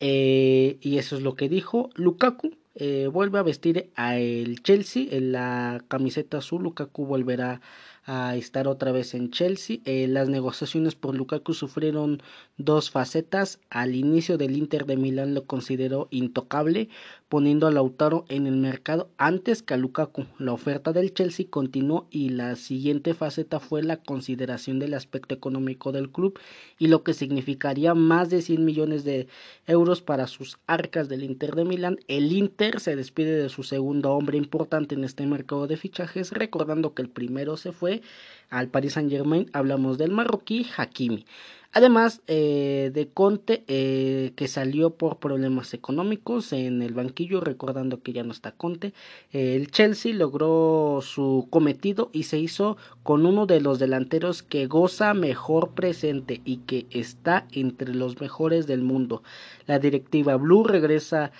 eh, y eso es lo que dijo Lukaku eh, vuelve a vestir a el Chelsea en la camiseta azul. Lukaku volverá a estar otra vez en Chelsea. Eh, las negociaciones por Lukaku sufrieron dos facetas. Al inicio del Inter de Milán lo consideró intocable, poniendo a Lautaro en el mercado antes que a Lukaku. La oferta del Chelsea continuó y la siguiente faceta fue la consideración del aspecto económico del club y lo que significaría más de 100 millones de euros para sus arcas del Inter de Milán. El Inter se despide de su segundo hombre importante en este mercado de fichajes, recordando que el primero se fue al Paris Saint Germain, hablamos del marroquí Hakimi. Además eh, de Conte, eh, que salió por problemas económicos en el banquillo, recordando que ya no está Conte, eh, el Chelsea logró su cometido y se hizo con uno de los delanteros que goza mejor presente y que está entre los mejores del mundo. La directiva Blue regresa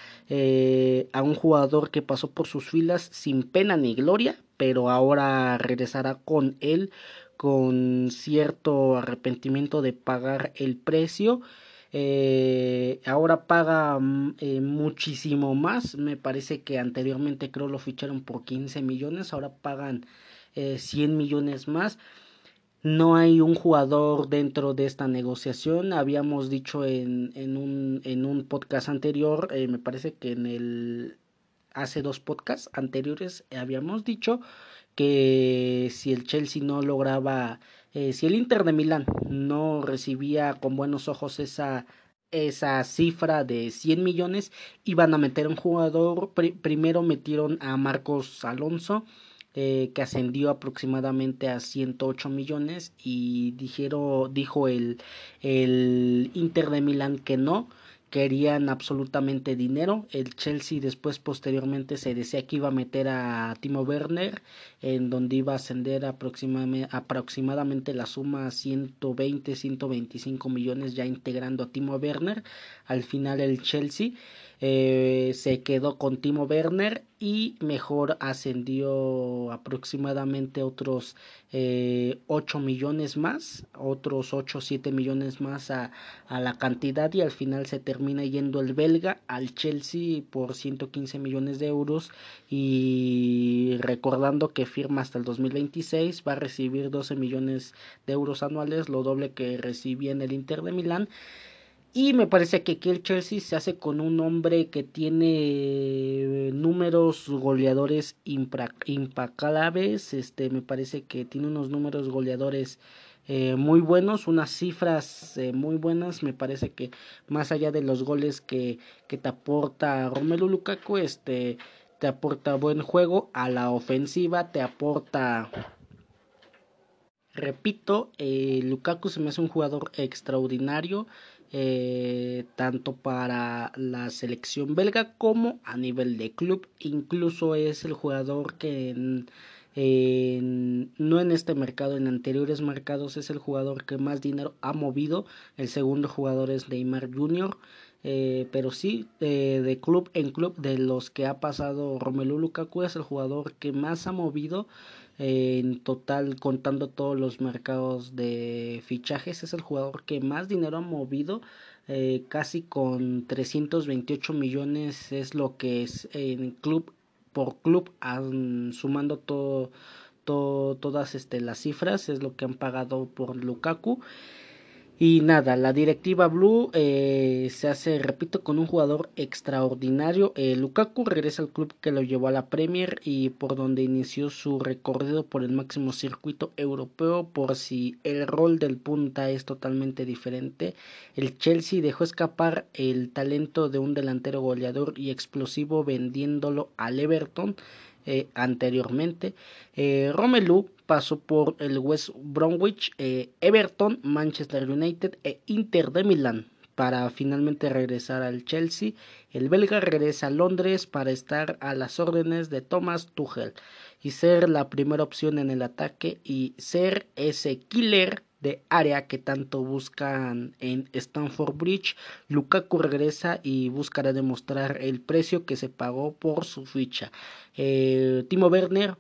a un jugador que pasó por sus filas sin pena ni gloria, pero ahora regresará con él con cierto arrepentimiento de pagar el precio. Eh, ahora paga mm, eh, muchísimo más. Me parece que anteriormente creo lo ficharon por 15 millones. Ahora pagan 100 eh, millones más. No hay un jugador dentro de esta negociación. Habíamos dicho en, en, un, en un podcast anterior, me parece que en el hace dos podcasts anteriores habíamos dicho que si el Chelsea no lograba, eh, si el Inter de Milán no recibía con buenos ojos esa, esa cifra de 100 millones, iban a meter un jugador. primero metieron a Marcos Alonso, eh, que ascendió aproximadamente a 108 millones, y dijeron, dijo el, el Inter de Milán que no querían absolutamente dinero. El Chelsea después posteriormente se decía que iba a meter a Timo Werner, en donde iba a ascender aproximadamente, aproximadamente la suma 120, 125 millones ya integrando a Timo Werner. Al final el Chelsea eh, se quedó con Timo Werner y mejor ascendió aproximadamente otros eh, 8 millones más, otros 8 o 7 millones más a, a, la cantidad y al final se termina yendo el belga al Chelsea por 115 millones de euros y recordando que firma hasta el 2026 va a recibir 12 millones de euros anuales, lo doble que recibía en el Inter de Milán y me parece que aquí el Chelsea se hace con un hombre que tiene números goleadores impacables. Este, me parece que tiene unos números goleadores eh, muy buenos, unas cifras eh, muy buenas. Me parece que más allá de los goles que, que te aporta Romelu Lukaku, este, te aporta buen juego a la ofensiva, te aporta Repito, eh, Lukaku se me hace un jugador extraordinario. Eh, tanto para la selección belga como a nivel de club. Incluso es el jugador que no en este mercado, en anteriores mercados es el jugador que más dinero ha movido. El segundo jugador es Neymar Jr. Eh, pero sí, de club en club, de los que ha pasado Romelu Lukaku es el jugador que más ha movido en total contando todos los mercados de fichajes es el jugador que más dinero ha movido eh, casi con 328 millones es lo que es en club por club sumando todo, todo todas este, las cifras es lo que han pagado por Lukaku y nada, la directiva Blue eh, se hace, repito, con un jugador extraordinario. Eh, Lukaku regresa al club que lo llevó a la Premier y por donde inició su recorrido por el máximo circuito europeo. Por si el rol del punta es totalmente diferente, el Chelsea dejó escapar el talento de un delantero goleador y explosivo vendiéndolo al Everton. Eh, anteriormente. Eh, Romelu pasó por el West Bromwich, eh, Everton, Manchester United e Inter de Milán para finalmente regresar al Chelsea. El belga regresa a Londres para estar a las órdenes de Thomas Tuchel y ser la primera opción en el ataque y ser ese killer de área que tanto buscan en Stamford Bridge. Lukaku regresa y buscará demostrar el precio que se pagó por su ficha. Eh, Timo Werner,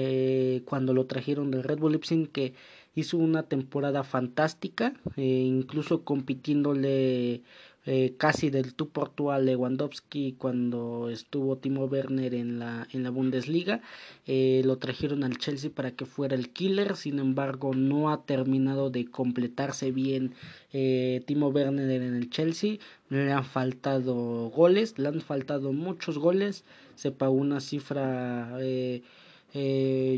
eh, cuando lo trajeron del Red Bull Leipzig, que hizo una temporada fantástica, eh, incluso compitiéndole eh, casi del tú por tú a Lewandowski cuando estuvo Timo Werner en la, en la Bundesliga. Eh, lo trajeron al Chelsea para que fuera el killer, sin embargo no ha terminado de completarse bien eh, Timo Werner en el Chelsea. Le han faltado goles, le han faltado muchos goles. Se pagó una cifra eh,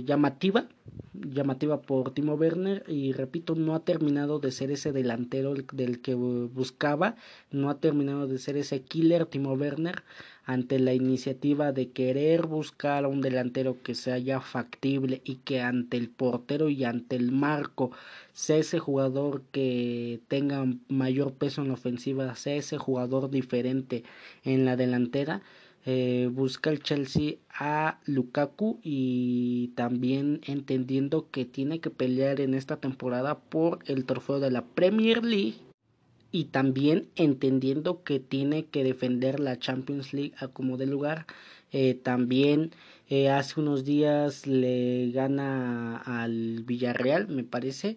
llamativa, llamativa por Timo Werner y repito, no ha terminado de ser ese delantero del que buscaba, no ha terminado de ser ese killer Timo Werner ante la iniciativa de querer buscar a un delantero que sea ya factible y que ante el portero y ante el marco sea ese jugador que tenga mayor peso en la ofensiva, sea ese jugador diferente en la delantera eh, busca el Chelsea a Lukaku y también entendiendo que tiene que pelear en esta temporada por el trofeo de la Premier League y también entendiendo que tiene que defender la Champions League a como de lugar. Eh, también eh, hace unos días le gana al Villarreal, me parece,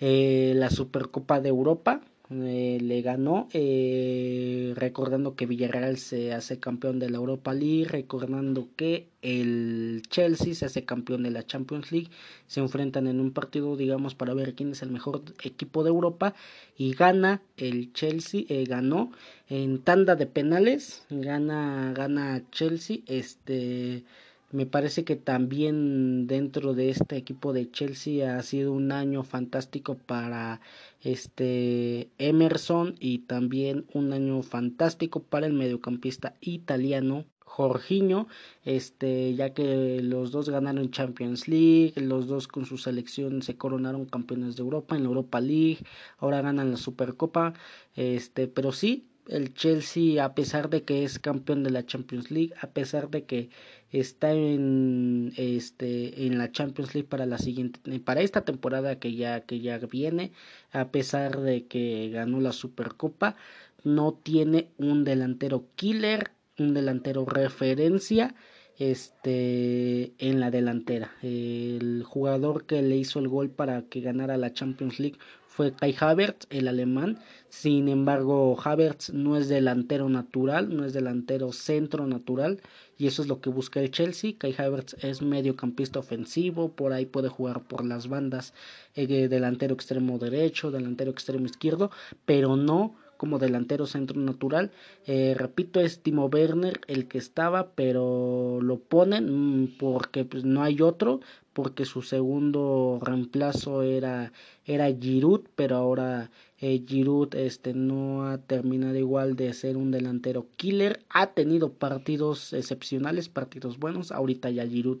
la Supercopa de Europa eh, le ganó, eh, recordando que Villarreal se hace campeón de la Europa League, recordando que el Chelsea se hace campeón de la Champions League, se enfrentan en un partido, digamos, para ver quién es el mejor equipo de Europa y gana el Chelsea, eh, ganó en tanda de penales, gana, gana Chelsea, este me parece que también dentro de este equipo de Chelsea ha sido un año fantástico para este Emerson y también un año fantástico para el mediocampista italiano Jorginho, este, ya que los dos ganaron Champions League, los dos con su selección se coronaron campeones de Europa en la Europa League, ahora ganan la Supercopa, este, pero sí, el Chelsea, a pesar de que es campeón de la Champions League, a pesar de que está en este en la Champions League para la siguiente para esta temporada que ya que ya viene, a pesar de que ganó la Supercopa, no tiene un delantero killer, un delantero referencia este en la delantera. El jugador que le hizo el gol para que ganara la Champions League fue Kai Havertz, el alemán. Sin embargo, Havertz no es delantero natural, no es delantero centro natural. Y eso es lo que busca el Chelsea. Kai Havertz es mediocampista ofensivo, por ahí puede jugar por las bandas, eh, delantero extremo derecho, delantero extremo izquierdo, pero no como delantero centro natural. Eh, repito, es Timo Werner el que estaba, pero lo ponen mm, porque pues, no hay otro, porque su segundo reemplazo era, era Giroud, pero ahora eh, Giroud este, no ha terminado igual de ser un delantero killer. Ha tenido partidos excepcionales, partidos buenos. Ahorita ya Giroud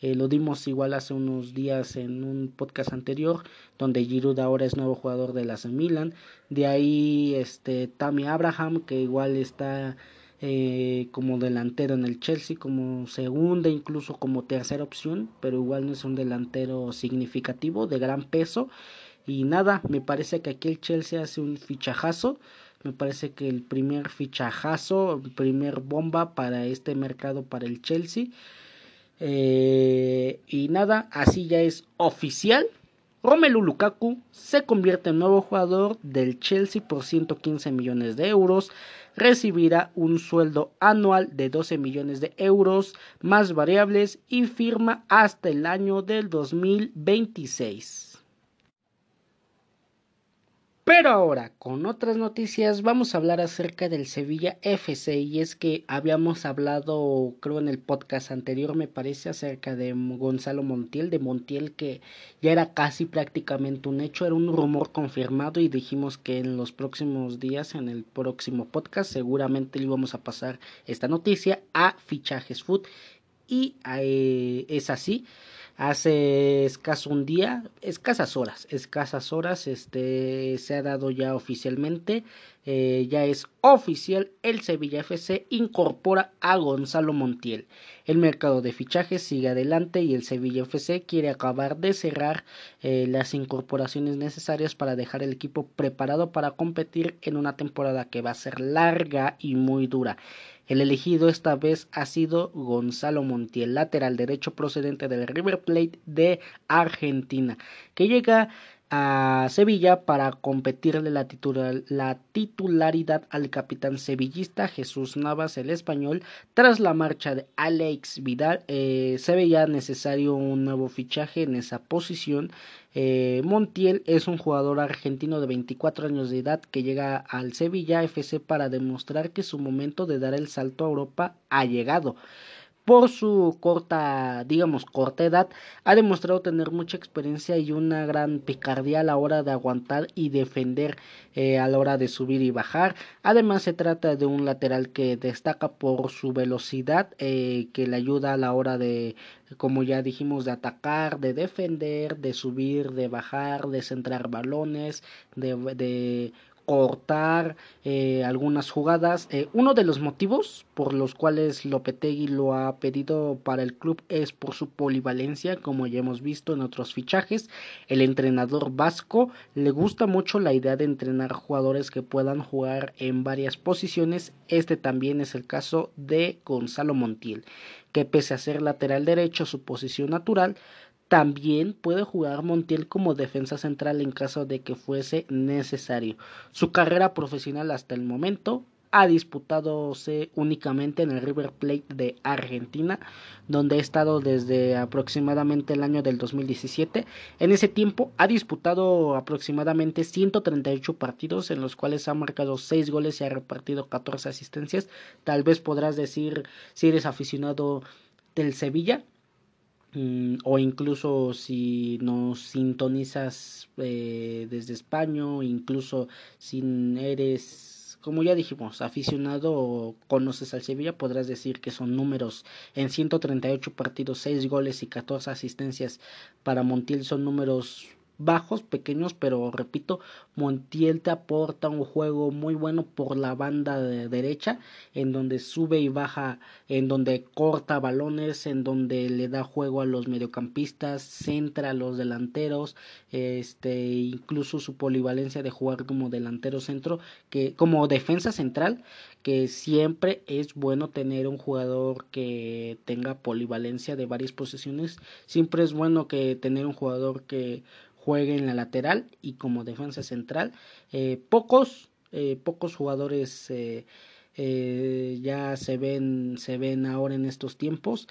eh, lo dimos igual hace unos días en un podcast anterior, donde Giroud ahora es nuevo jugador de las Milan. De ahí este Tammy Abraham, que igual está eh, como delantero en el Chelsea, como segunda, incluso como tercera opción, pero igual no es un delantero significativo, de gran peso. Y nada, me parece que aquí el Chelsea hace un fichajazo. Me parece que el primer fichajazo, primer bomba para este mercado para el Chelsea. Eh, y nada, así ya es oficial. Romelu Lukaku se convierte en nuevo jugador del Chelsea por 115 millones de euros. Recibirá un sueldo anual de 12 millones de euros más variables y firma hasta el año del 2026. Pero ahora, con otras noticias, vamos a hablar acerca del Sevilla FC. Y es que habíamos hablado, creo, en el podcast anterior, me parece, acerca de Gonzalo Montiel, de Montiel, que ya era casi prácticamente un hecho, era un rumor confirmado. Y dijimos que en los próximos días, en el próximo podcast, seguramente le íbamos a pasar esta noticia a Fichajes Food. Y eh, es así hace escaso un día, escasas horas, escasas horas, este se ha dado ya oficialmente, eh, ya es oficial, el Sevilla FC incorpora a Gonzalo Montiel. El mercado de fichajes sigue adelante y el Sevilla FC quiere acabar de cerrar eh, las incorporaciones necesarias para dejar el equipo preparado para competir en una temporada que va a ser larga y muy dura. El elegido esta vez ha sido Gonzalo Montiel, lateral derecho procedente del River Plate de Argentina, que llega a Sevilla para competirle la, la, titularidad al capitán sevillista Jesús Navas, el español. Tras la marcha de Alex Vidal, eh, se veía necesario un nuevo fichaje en esa posición. Eh, Montiel es un jugador argentino de 24 años de edad que llega al Sevilla FC para demostrar que su momento de dar el salto a Europa ha llegado por su corta, digamos, corta edad, ha demostrado tener mucha experiencia y una gran picardía a la hora de aguantar y defender eh, a la hora de subir y bajar. Además, se trata de un lateral que destaca por su velocidad, eh, que le ayuda a la hora de, como ya dijimos, de atacar, de defender, de subir, de bajar, de centrar balones, de, de cortar eh, algunas jugadas. Eh, uno de los motivos por los cuales Lopetegui lo ha pedido para el club es por su polivalencia, como ya hemos visto en otros fichajes. El entrenador vasco le gusta mucho la idea de entrenar jugadores que puedan jugar en varias posiciones. Este también es el caso de Gonzalo Montiel, que pese a ser lateral derecho, su posición natural, también puede jugar Montiel como defensa central en caso de que fuese necesario. Su carrera profesional hasta el momento ha disputado únicamente en el River Plate de Argentina, donde ha estado desde aproximadamente el año del 2017. En ese tiempo ha disputado aproximadamente 138 partidos, en los cuales ha marcado 6 goles y ha repartido 14 asistencias. Tal vez podrás decir si eres aficionado del Sevilla, o incluso si nos sintonizas eh, desde España, incluso si eres, como ya dijimos, aficionado o conoces al Sevilla, podrás decir que son números. En 138 partidos, 6 goles y 14 asistencias para Montiel son números bajos, pequeños, pero repito, Montiel te aporta un juego muy bueno por la banda de derecha, en donde sube y baja, en donde corta balones, en donde le da juego a los mediocampistas, centra a los delanteros, este, incluso su polivalencia de jugar como delantero centro, que como defensa central, que siempre es bueno tener un jugador que tenga polivalencia de varias posiciones, siempre es bueno que tener un jugador que juegue en la lateral y como defensa central. Eh, pocos, eh, pocos jugadores eh, ya se ven, se ven ahora en estos tiempos.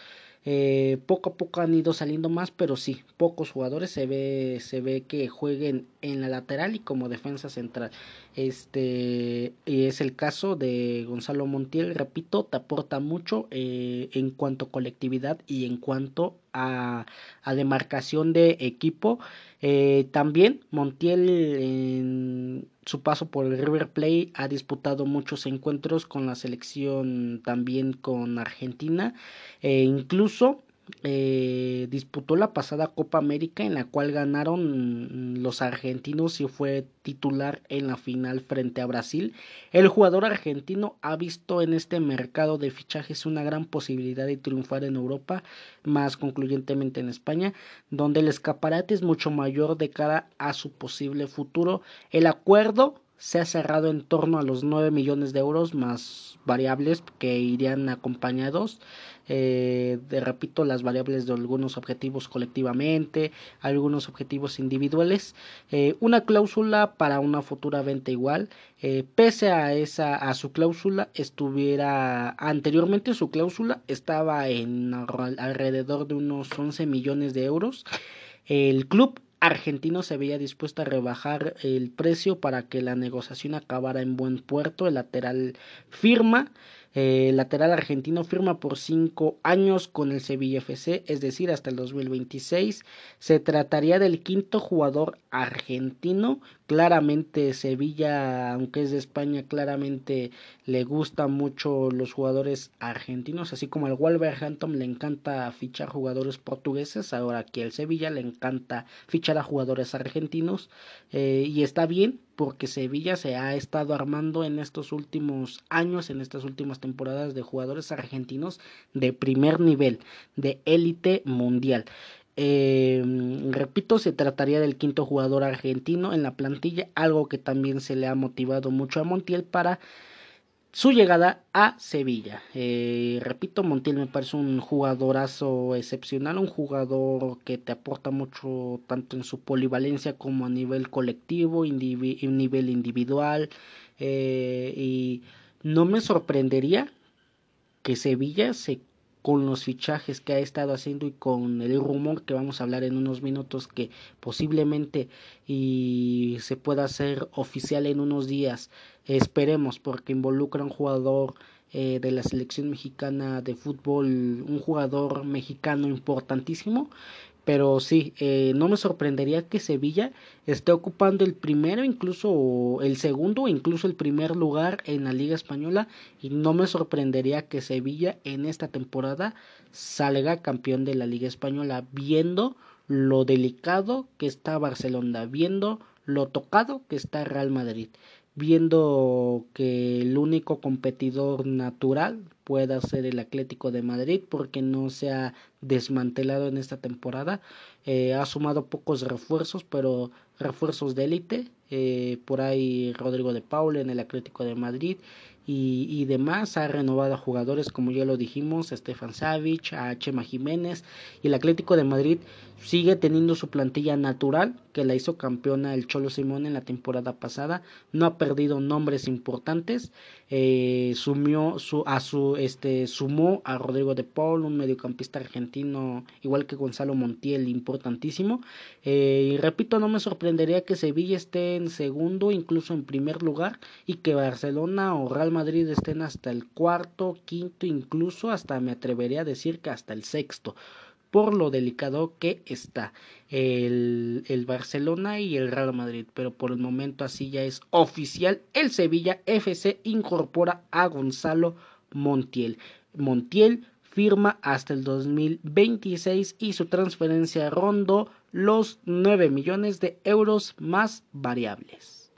Poco a poco han ido saliendo más, pero sí, pocos jugadores se ve, se ve que jueguen en la lateral y como defensa central. Este es el caso de Gonzalo Montiel, repito, te aporta mucho eh, en cuanto a colectividad y en cuanto a, demarcación de equipo. Eh, también Montiel en su paso por el River Plate ha disputado muchos encuentros con la selección también con Argentina e incluso eh, disputó la pasada Copa América en la cual ganaron los argentinos y fue titular en la final frente a Brasil. El jugador argentino ha visto en este mercado de fichajes una gran posibilidad de triunfar en Europa, más concluyentemente en España, donde el escaparate es mucho mayor de cara a su posible futuro. El acuerdo se ha cerrado en torno a los 9 millones de euros más variables que irían acompañados. Eh, de repito las variables de algunos objetivos colectivamente algunos objetivos individuales. Eh, una cláusula para una futura venta igual. Eh, pese a esa a su cláusula estuviera anteriormente su cláusula estaba en alrededor de unos 11 millones de euros. El club argentino se veía dispuesto a rebajar el precio para que la negociación acabara en buen puerto. El lateral firma el lateral argentino firma por cinco años con el Sevilla FC, es decir, hasta el 2026. Se trataría del quinto jugador argentino. Claramente Sevilla, aunque es de España, claramente le gustan mucho los jugadores argentinos, así como al Wolverhampton le encanta fichar jugadores portugueses. Ahora aquí al Sevilla le encanta fichar a jugadores argentinos eh, y está bien porque Sevilla se ha estado armando en estos últimos años, en estas últimas temporadas de jugadores argentinos de primer nivel, de élite mundial. Eh, repito, se trataría del quinto jugador argentino en la plantilla, algo que también se le ha motivado mucho a Montiel para su llegada a Sevilla. Eh, repito, Montiel me parece un jugadorazo excepcional, un jugador que te aporta mucho tanto en su polivalencia como a nivel colectivo, a nivel individual. Eh, y no me sorprendería que Sevilla se con los fichajes que ha estado haciendo y con el rumor que vamos a hablar en unos minutos que posiblemente y se pueda hacer oficial en unos días. Esperemos porque involucra a un jugador eh, de la selección mexicana de fútbol un jugador mexicano importantísimo pero sí, eh, no me sorprendería que Sevilla esté ocupando el primero, incluso el segundo, incluso el primer lugar en la Liga Española. Y no me sorprendería que Sevilla en esta temporada salga campeón de la Liga Española, viendo lo delicado que está Barcelona, viendo lo tocado que está Real Madrid viendo que el único competidor natural pueda ser el Atlético de Madrid porque no se ha desmantelado en esta temporada. Eh, ha sumado pocos refuerzos, pero refuerzos de élite. Eh, por ahí Rodrigo de Paul en el Atlético de Madrid y, y, demás. Ha renovado a jugadores, como ya lo dijimos, a Stefan Savic, a Chema Jiménez. Y el Atlético de Madrid sigue teniendo su plantilla natural, que la hizo campeona el Cholo Simón en la temporada pasada. No ha perdido nombres importantes. Eh, sumió su, a su, este, sumó a Rodrigo de Paul, un mediocampista argentino, igual que Gonzalo Montiel, importantísimo. Eh, y repito, no me sorprendería que Sevilla esté en segundo, incluso en primer lugar, y que Barcelona o Real Madrid estén hasta el cuarto, quinto, incluso hasta me atrevería a decir que hasta el sexto por lo delicado que está el, el, Barcelona y el Real Madrid. Pero por el momento así ya es oficial. El Sevilla FC incorpora a Gonzalo Montiel. Montiel firma hasta el 2026 y su transferencia rondó los 9 millones de euros más variables.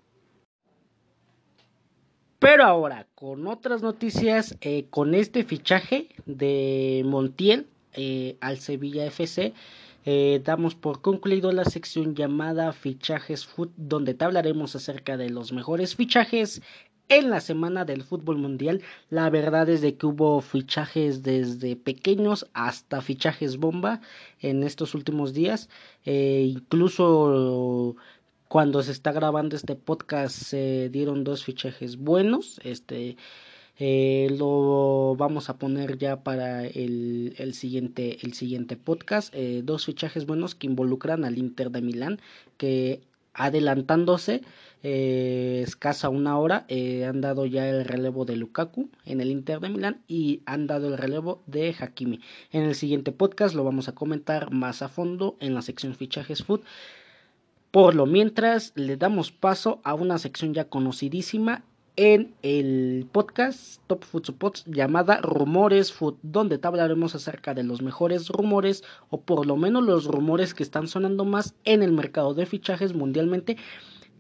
Pero ahora, con otras noticias, eh, con este fichaje de Montiel, eh, al Sevilla FC. Eh, damos por concluido la sección llamada Fichajes Foot, donde te hablaremos acerca de los mejores fichajes en la semana del fútbol mundial. La verdad es de que hubo fichajes desde pequeños hasta fichajes bomba en estos últimos días. Eh, incluso cuando se está grabando este podcast se dieron dos fichajes buenos. Este eh, lo vamos a poner ya para el, el siguiente, el siguiente podcast. Eh, dos fichajes buenos que involucran al Inter de Milán, que adelantándose eh, escasa una hora han dado ya el relevo de Lukaku en el Inter de Milán y han dado el relevo de Hakimi. En el siguiente podcast lo vamos a comentar más a fondo en la sección fichajes food. Por lo mientras, le damos paso a una sección ya conocidísima en el podcast Top Food llamada Rumores Food, donde te hablaremos acerca de los mejores rumores o por lo menos los rumores que están sonando más en el mercado de fichajes mundialmente.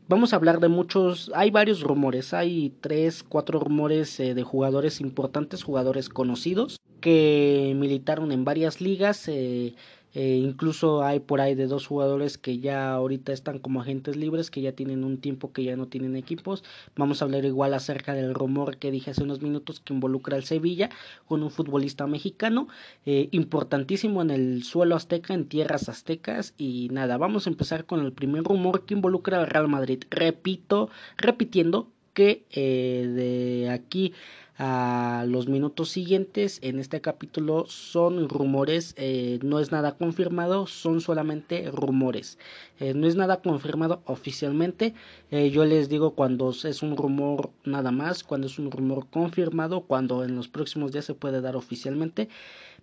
Vamos a hablar de muchos, hay varios rumores, hay tres, cuatro rumores eh, de jugadores importantes, jugadores conocidos que militaron en varias ligas. Eh, eh, incluso hay por ahí de dos jugadores que ya ahorita están como agentes libres, que ya tienen un tiempo que ya no tienen equipos. Vamos a hablar igual acerca del rumor que dije hace unos minutos que involucra al Sevilla con un futbolista mexicano, eh, importantísimo en el suelo azteca, en tierras aztecas. Y nada, vamos a empezar con el primer rumor que involucra al Real Madrid. Repito, repitiendo eh, de aquí a los minutos siguientes en este capítulo son rumores, eh, no es nada confirmado, son solamente rumores. Eh, no es nada confirmado oficialmente. Yo les digo cuando es un rumor nada más, cuando es un rumor confirmado, cuando en los próximos días se puede dar oficialmente.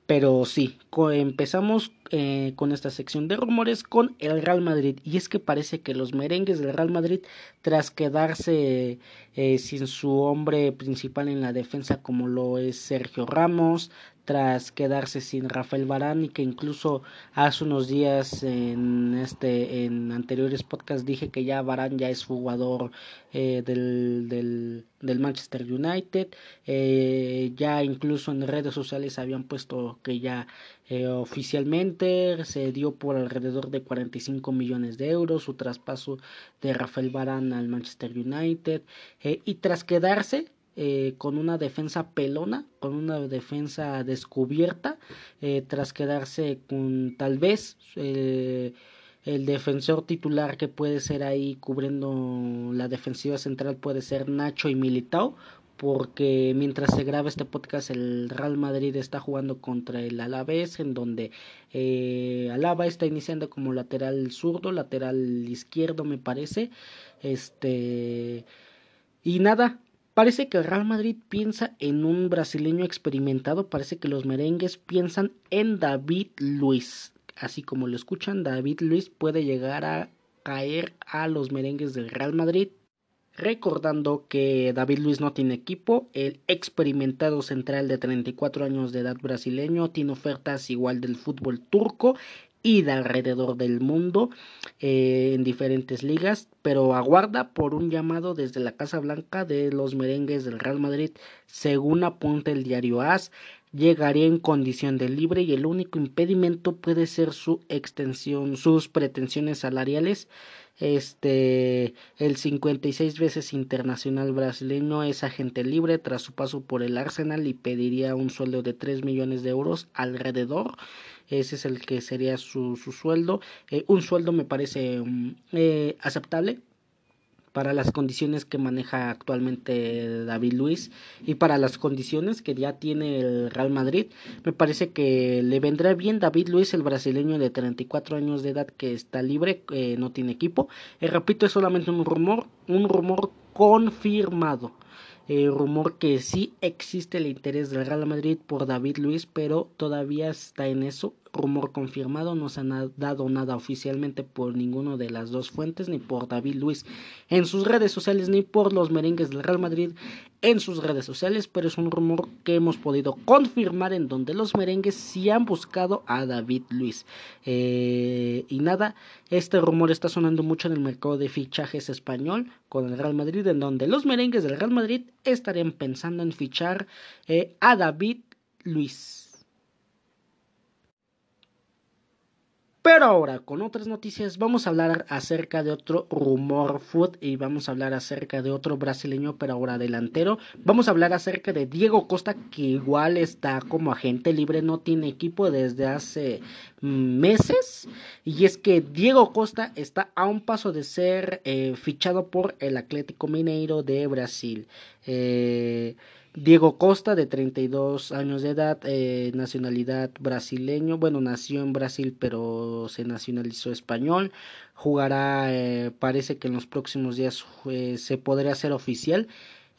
Pero sí, empezamos eh, con esta sección de rumores con el Real Madrid. Y es que parece que los merengues del Real Madrid, tras quedarse eh, sin su hombre principal en la defensa como lo es Sergio Ramos, tras quedarse sin Rafael Barán y que incluso hace unos días en este en anteriores podcasts dije que ya Barán ya es jugador eh, del, del, Manchester United ya incluso en redes sociales habían puesto que ya eh, oficialmente se dio por alrededor de 45 millones de euros su traspaso de Rafael Barán al Manchester United y tras quedarse eh, con una defensa pelona, con una defensa descubierta, eh, tras quedarse con tal vez el defensor titular que puede ser ahí cubriendo la defensiva central puede ser Nacho y Militao porque mientras se graba este podcast el Real Madrid está jugando contra el Alavés en donde eh, Alaba está iniciando como lateral zurdo, lateral izquierdo me parece, este y nada, parece que el Real Madrid piensa en un brasileño experimentado, parece que los merengues piensan en David Luis, así como lo escuchan, David Luis puede llegar a caer a los merengues del Real Madrid Recordando que David Luis no tiene equipo, el experimentado central de 34 años de edad brasileño tiene ofertas igual del fútbol turco y de alrededor del mundo eh, en diferentes ligas, pero aguarda por un llamado desde la Casa Blanca de los merengues del Real Madrid, según apunta el diario AS. Llegaría en condición de libre y el único impedimento puede ser su extensión, sus pretensiones salariales este, el 56 veces internacional brasileño es agente libre tras su paso por el Arsenal y pediría un sueldo de 3 millones de euros alrededor. Ese es el que sería su, su sueldo. Eh, un sueldo me parece mm, eh, aceptable para las condiciones que maneja actualmente David Luis y para las condiciones que ya tiene el Real Madrid. Me parece que le vendrá bien David Luis, el brasileño de 34 años de edad que está libre, eh, no tiene equipo. Eh, repito, es solamente un rumor, un rumor confirmado. El rumor que sí existe el interés del Real Madrid por David Luis, pero todavía está en eso rumor confirmado, no se ha dado nada oficialmente por ninguno de las dos fuentes, ni por David Luis en sus redes sociales, ni por los merengues del Real Madrid en sus redes sociales, pero es un rumor que hemos podido confirmar en donde los merengues sí han buscado a David Luis. Eh, y nada, este rumor está sonando mucho en el mercado de fichajes español con el Real Madrid, en donde los merengues del Real Madrid estarían pensando en fichar eh, a David Luis. Pero ahora, con otras noticias, vamos a hablar acerca de otro rumor food y vamos a hablar acerca de otro brasileño, pero ahora delantero. Vamos a hablar acerca de Diego Costa, que igual está como agente libre, no tiene equipo desde hace meses. Y es que Diego Costa está a un paso de ser eh, fichado por el Atlético Mineiro de Brasil. Eh, Diego Costa, de 32 años de edad, eh, nacionalidad brasileño. Bueno, nació en Brasil, pero se nacionalizó español. Jugará, eh, parece que en los próximos días eh, se podría hacer oficial.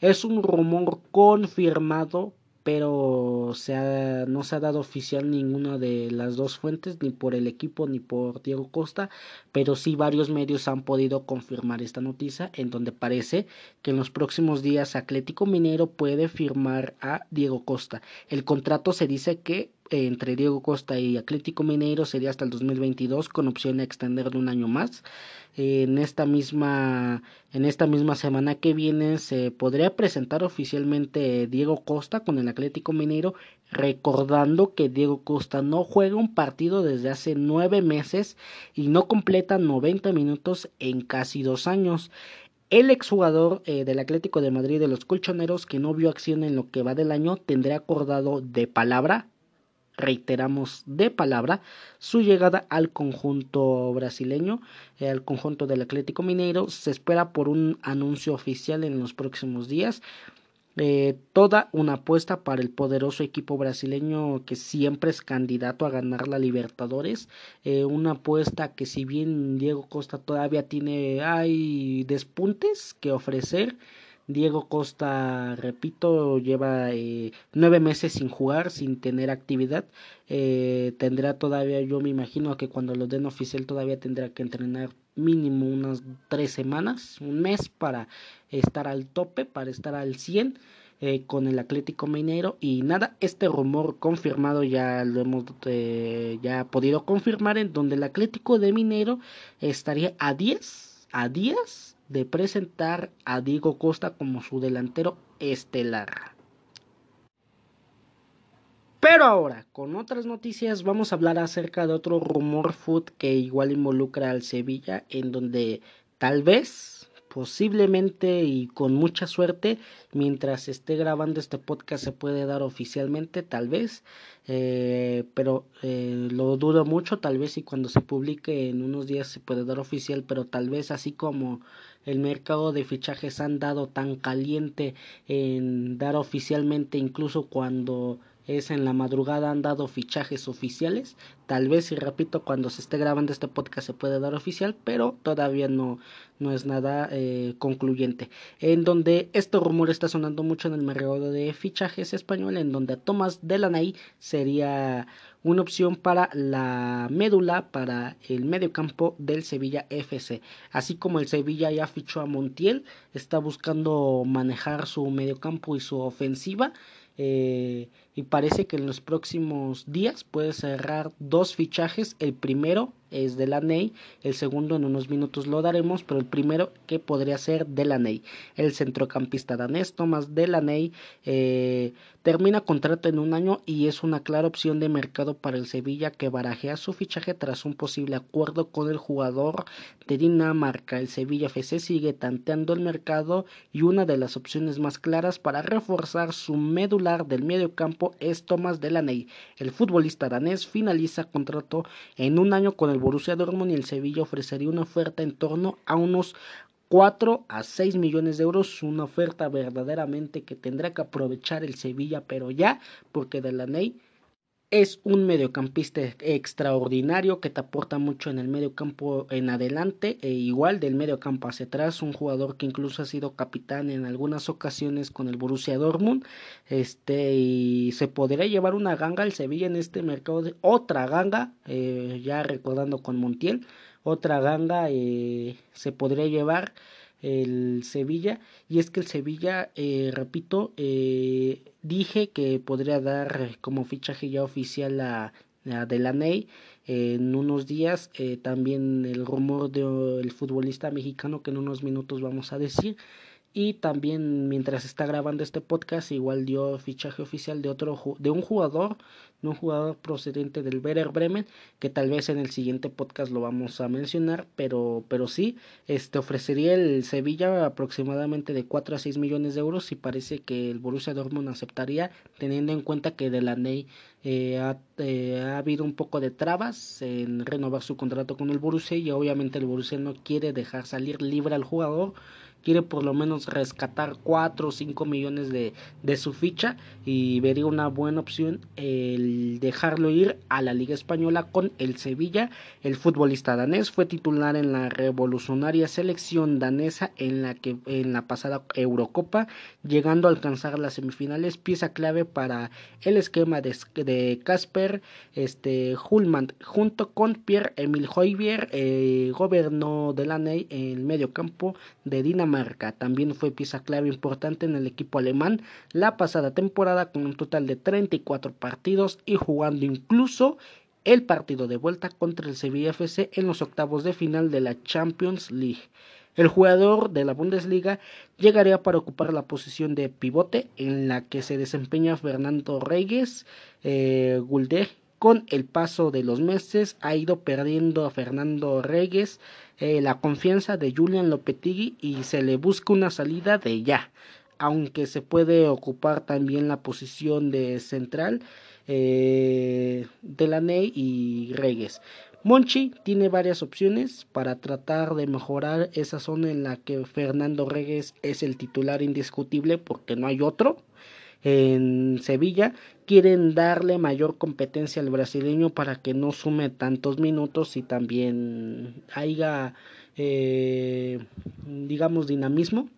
Es un rumor confirmado pero se no se ha dado oficial ninguna de las dos fuentes, ni por el equipo ni por Diego Costa, pero sí varios medios han podido confirmar esta noticia, en donde parece que en los próximos días Atlético Minero puede firmar a Diego Costa. El contrato se dice que entre Diego Costa y Atlético Mineiro sería hasta el 2022 con opción de extenderlo un año más. En esta misma en esta misma semana que viene se podría presentar oficialmente Diego Costa con el Atlético Mineiro, recordando que Diego Costa no juega un partido desde hace nueve meses y no completa 90 minutos en casi dos años. El exjugador eh, del Atlético de Madrid de los Colchoneros, que no vio acción en lo que va del año, tendrá acordado de palabra reiteramos de palabra su llegada al conjunto brasileño, eh, al conjunto del Atlético Mineiro. Se espera por un anuncio oficial en los próximos días. Eh, toda una apuesta para el poderoso equipo brasileño que siempre es candidato a ganar la Libertadores. Eh, una apuesta que si bien Diego Costa todavía tiene hay despuntes que ofrecer, Diego Costa, repito, lleva eh, nueve meses sin jugar, sin tener actividad. Eh, tendrá todavía, yo me imagino que cuando lo den oficial todavía tendrá que entrenar mínimo unas tres semanas, un mes para estar al tope, para estar al 100. Eh, con el Atlético Mineiro y nada, este rumor confirmado ya lo hemos ya podido confirmar en donde el Atlético de Mineiro estaría a 10 a 10 de presentar a Diego Costa como su delantero estelar. Pero ahora, con otras noticias, vamos a hablar acerca de otro rumor food que igual involucra al Sevilla, en donde tal vez posiblemente y con mucha suerte mientras esté grabando este podcast se puede dar oficialmente tal vez eh, pero eh, lo dudo mucho tal vez y cuando se publique en unos días se puede dar oficial pero tal vez así como el mercado de fichajes han dado tan caliente en dar oficialmente incluso cuando es en la madrugada han dado fichajes oficiales. Tal vez, y repito, cuando se esté grabando este podcast se puede dar oficial, pero todavía no, no es nada eh, concluyente. En donde este rumor está sonando mucho en el mercado de fichajes español, en donde Tomás Delaney sería una opción para la médula para el mediocampo del Sevilla FC. Así como el Sevilla ya fichó a Montiel, está buscando manejar su mediocampo y su ofensiva. Eh, y parece que en los próximos días puede cerrar dos fichajes. El primero es de la Ney, el segundo en unos minutos lo daremos, pero el primero que podría ser de la Ney. El centrocampista danés Thomas Delaney eh, termina contrato en un año y es una clara opción de mercado para el Sevilla que barajea su fichaje tras un posible acuerdo con el jugador de Dinamarca. El Sevilla FC sigue tanteando el mercado y una de las opciones más claras para reforzar su medular del medio campo es Thomas Delaney. El futbolista danés finaliza contrato en un año con el Borussia Dortmund y el Sevilla ofrecería una oferta en torno a unos 4 a 6 millones de euros, una oferta verdaderamente que tendrá que aprovechar el Sevilla, pero ya, porque Delaney es un mediocampista extraordinario que te aporta mucho en el mediocampo en adelante e igual del mediocampo hacia atrás, un jugador que incluso ha sido capitán en algunas ocasiones con el Borussia Dortmund, este y se podría llevar una ganga al Sevilla en este mercado de otra ganga, eh, ya recordando con Montiel, otra ganga eh, se podría llevar el Sevilla. Y es que el Sevilla eh, repito eh, dije que podría dar como fichaje ya oficial a, a Delaney en unos días. Eh, también el rumor del futbolista mexicano que en unos minutos vamos a decir y también mientras está grabando este podcast igual dio fichaje oficial de otro de un jugador un jugador procedente del Werder Bremen que tal vez en el siguiente podcast lo vamos a mencionar pero pero sí este ofrecería el Sevilla aproximadamente de 4 a 6 millones de euros y parece que el Borussia Dortmund aceptaría teniendo en cuenta que Delaney eh, ha, eh, ha habido un poco de trabas en renovar su contrato con el Borussia y obviamente el Borussia no quiere dejar salir libre al jugador quiere por lo menos rescatar 4 o 5 millones de, de su ficha y vería una buena opción el dejarlo ir a la Liga Española con el Sevilla. El futbolista danés fue titular en la revolucionaria selección danesa en la que en la pasada Eurocopa, llegando a alcanzar las semifinales, pieza clave para el esquema de Casper este Hulman junto con Pierre Emil Hoybier eh, gobernó Delaney en el medio campo de Dinamarca marca. También fue pieza clave importante en el equipo alemán la pasada temporada con un total de 34 partidos y jugando incluso el partido de vuelta contra el Sevilla FC en los octavos de final de la Champions League. El jugador de la Bundesliga llegaría para ocupar la posición de pivote en la que se desempeña Fernando Reyes, eh, Con el paso de los meses ha ido perdiendo a Fernando Reyes eh, la confianza de Julian Lopetegui y se le busca una salida de ya, aunque se puede ocupar también la posición de central eh, de Ney y Reyes. Monchi tiene varias opciones para tratar de mejorar esa zona en la que Fernando Reyes es el titular indiscutible porque no hay otro en Sevilla quieren darle mayor competencia al brasileño para que no sume tantos minutos y también haya eh, digamos dinamismo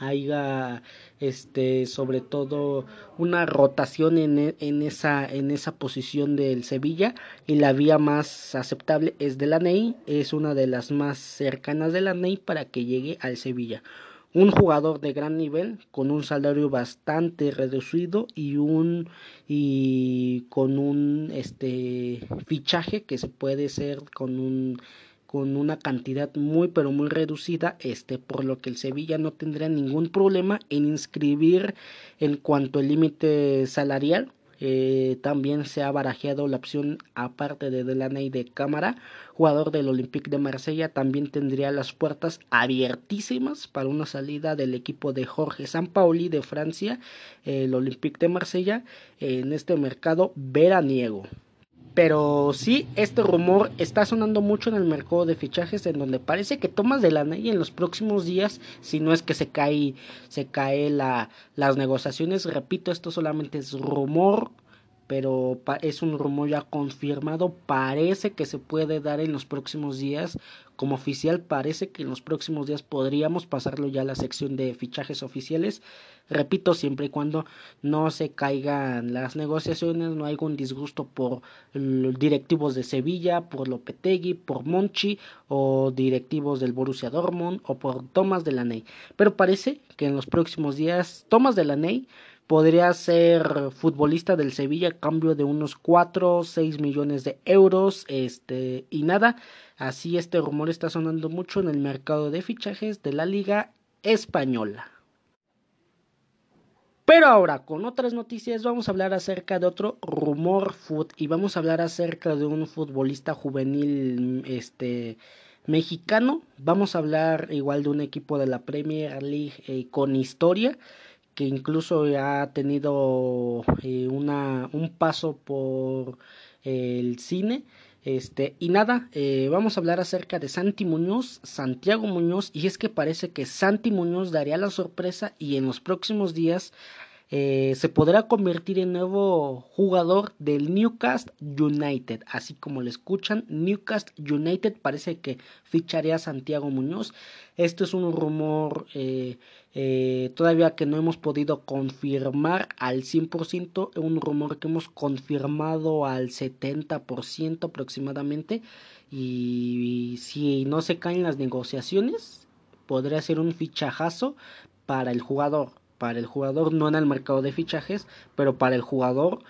haya este sobre todo una rotación en, e, en, esa en esa posición del Sevilla. Y la vía más aceptable es de la Ney es una de las más cercanas de la Ney para que llegue al Sevilla un jugador de gran nivel con un salario bastante reducido y un y con un este fichaje que se puede ser con un con una cantidad muy pero muy reducida este por lo que el Sevilla no tendría ningún problema en inscribir en cuanto al límite salarial Eh, también se ha barajeado la opción, aparte de Delaney de Cámara, jugador del Olympique de Marsella, también tendría las puertas abiertísimas para una salida del equipo de Jorge Sampaoli de Francia, el Olympique de Marsella, en este mercado veraniego. Pero sí, este rumor está sonando mucho en el mercado de fichajes, en donde parece que Tomás de la y en los próximos días, si no es que se cae, se cae la, las negociaciones, repito, esto solamente es rumor, pero es un rumor ya confirmado, parece que se puede dar en los próximos días, como oficial parece que en los próximos días podríamos pasarlo ya a la sección de fichajes oficiales, repito, siempre y cuando no se caigan las negociaciones, no hay algún disgusto por directivos de Sevilla, por Lopetegui, por Monchi o directivos del Borussia Dortmund o por Thomas Delaney, pero parece que en los próximos días Thomas Delaney podría ser futbolista del Sevilla a cambio de unos 4 o 6 millones de euros este y nada así este rumor está sonando mucho en el mercado de fichajes de la liga española pero ahora, con otras noticias, vamos a hablar acerca de otro rumor foot y vamos a hablar acerca de un futbolista juvenil este mexicano. Vamos a hablar igual de un equipo de la Premier League eh, con historia que incluso ha tenido eh, una, un paso por el cine. Este, y nada, eh, vamos a hablar acerca de Santi Muñoz, Santiago Muñoz, y es que parece que Santi Muñoz daría la sorpresa y en los próximos días eh, se podrá convertir en nuevo jugador del Newcastle United. Así como le escuchan, Newcastle United parece que ficharía a Santiago Muñoz. Esto es un rumor eh, eh, todavía que no hemos podido confirmar al 100%, un rumor que hemos confirmado al 70% aproximadamente. Y si no se caen las negociaciones, podría ser un fichajazo para el jugador para el jugador, no en el mercado de fichajes, pero para el jugador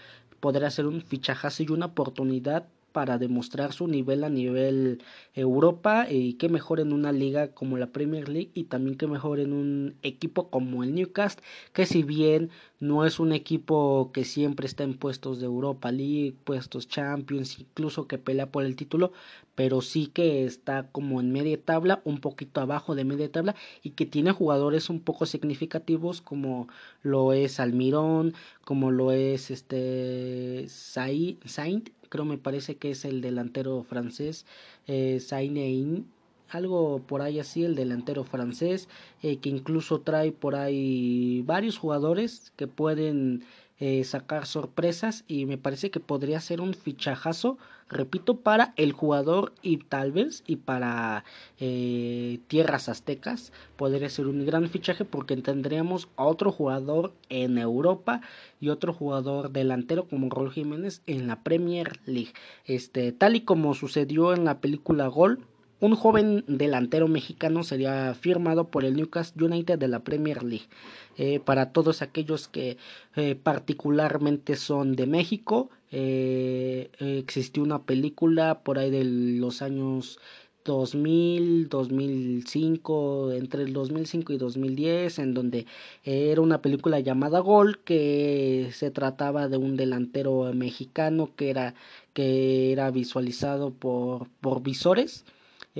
podrá ser un fichajazo y una oportunidad para demostrar su nivel a nivel Europa y que mejor en una liga como la Premier League y también que mejor en un equipo como el Newcastle que si bien no es un equipo que siempre está en puestos de Europa League, puestos Champions, incluso que pelea por el título, pero sí que está como en media tabla, un poquito abajo de media tabla y que tiene jugadores un poco significativos como lo es Almirón, como lo es este Saint creo me parece que es el delantero francés, eh, algo por ahí así, el delantero francés, eh, que incluso trae por ahí varios jugadores que pueden eh, sacar sorpresas y me parece que podría ser un fichajazo, repito, para el jugador y tal vez y para eh, tierras aztecas podría ser un gran fichaje porque tendríamos a otro jugador en Europa y otro jugador delantero como Raúl Jiménez en la Premier League. Este, tal y como sucedió en la película Gol, un joven delantero mexicano sería firmado por el Newcastle United de la Premier League. Eh, para todos aquellos que eh, particularmente son de México, eh, existió una película por ahí de los años 2000, 2005, entre el 2005 y 2010, en donde era una película llamada Gol, que se trataba de un delantero mexicano que era, que era visualizado por, por visores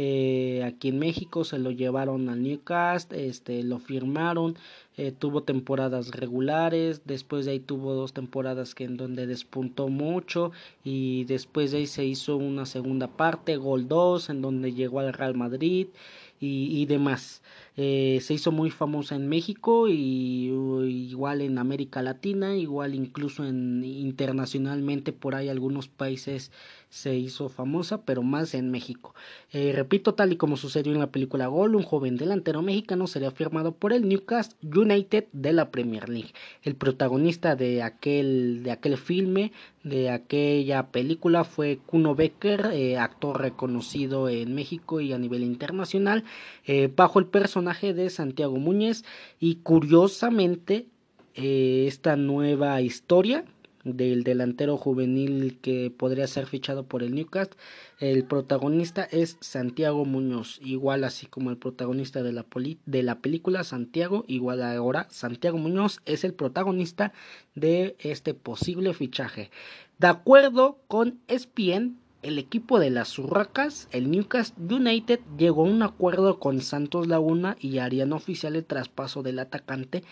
eh, aquí en México se lo llevaron al Newcastle, este, lo firmaron, eh, tuvo temporadas regulares, después de ahí tuvo dos temporadas que en donde despuntó mucho y después de ahí se hizo una segunda parte, Gol 2, en donde llegó al Real Madrid y, y demás. Eh, se hizo muy famosa en México y igual en América Latina, igual incluso en internacionalmente por ahí algunos países se hizo famosa, pero más en México. Eh, repito, tal y como sucedió en la película Gol, un joven delantero mexicano sería firmado por el Newcastle United de la Premier League. El protagonista de aquel, de aquel filme, de aquella película fue Kuno Becker, eh, actor reconocido en México y a nivel internacional, bajo el personaje de Santiago Muñez y curiosamente eh, esta nueva historia del delantero juvenil que podría ser fichado por el Newcastle. El protagonista es Santiago Muñoz, igual así como el protagonista de la, de la película Santiago, igual ahora Santiago Muñoz es el protagonista de este posible fichaje. De acuerdo con ESPN, el equipo de las Urracas, el Newcastle United, llegó a un acuerdo con Santos Laguna y harían oficial el traspaso del atacante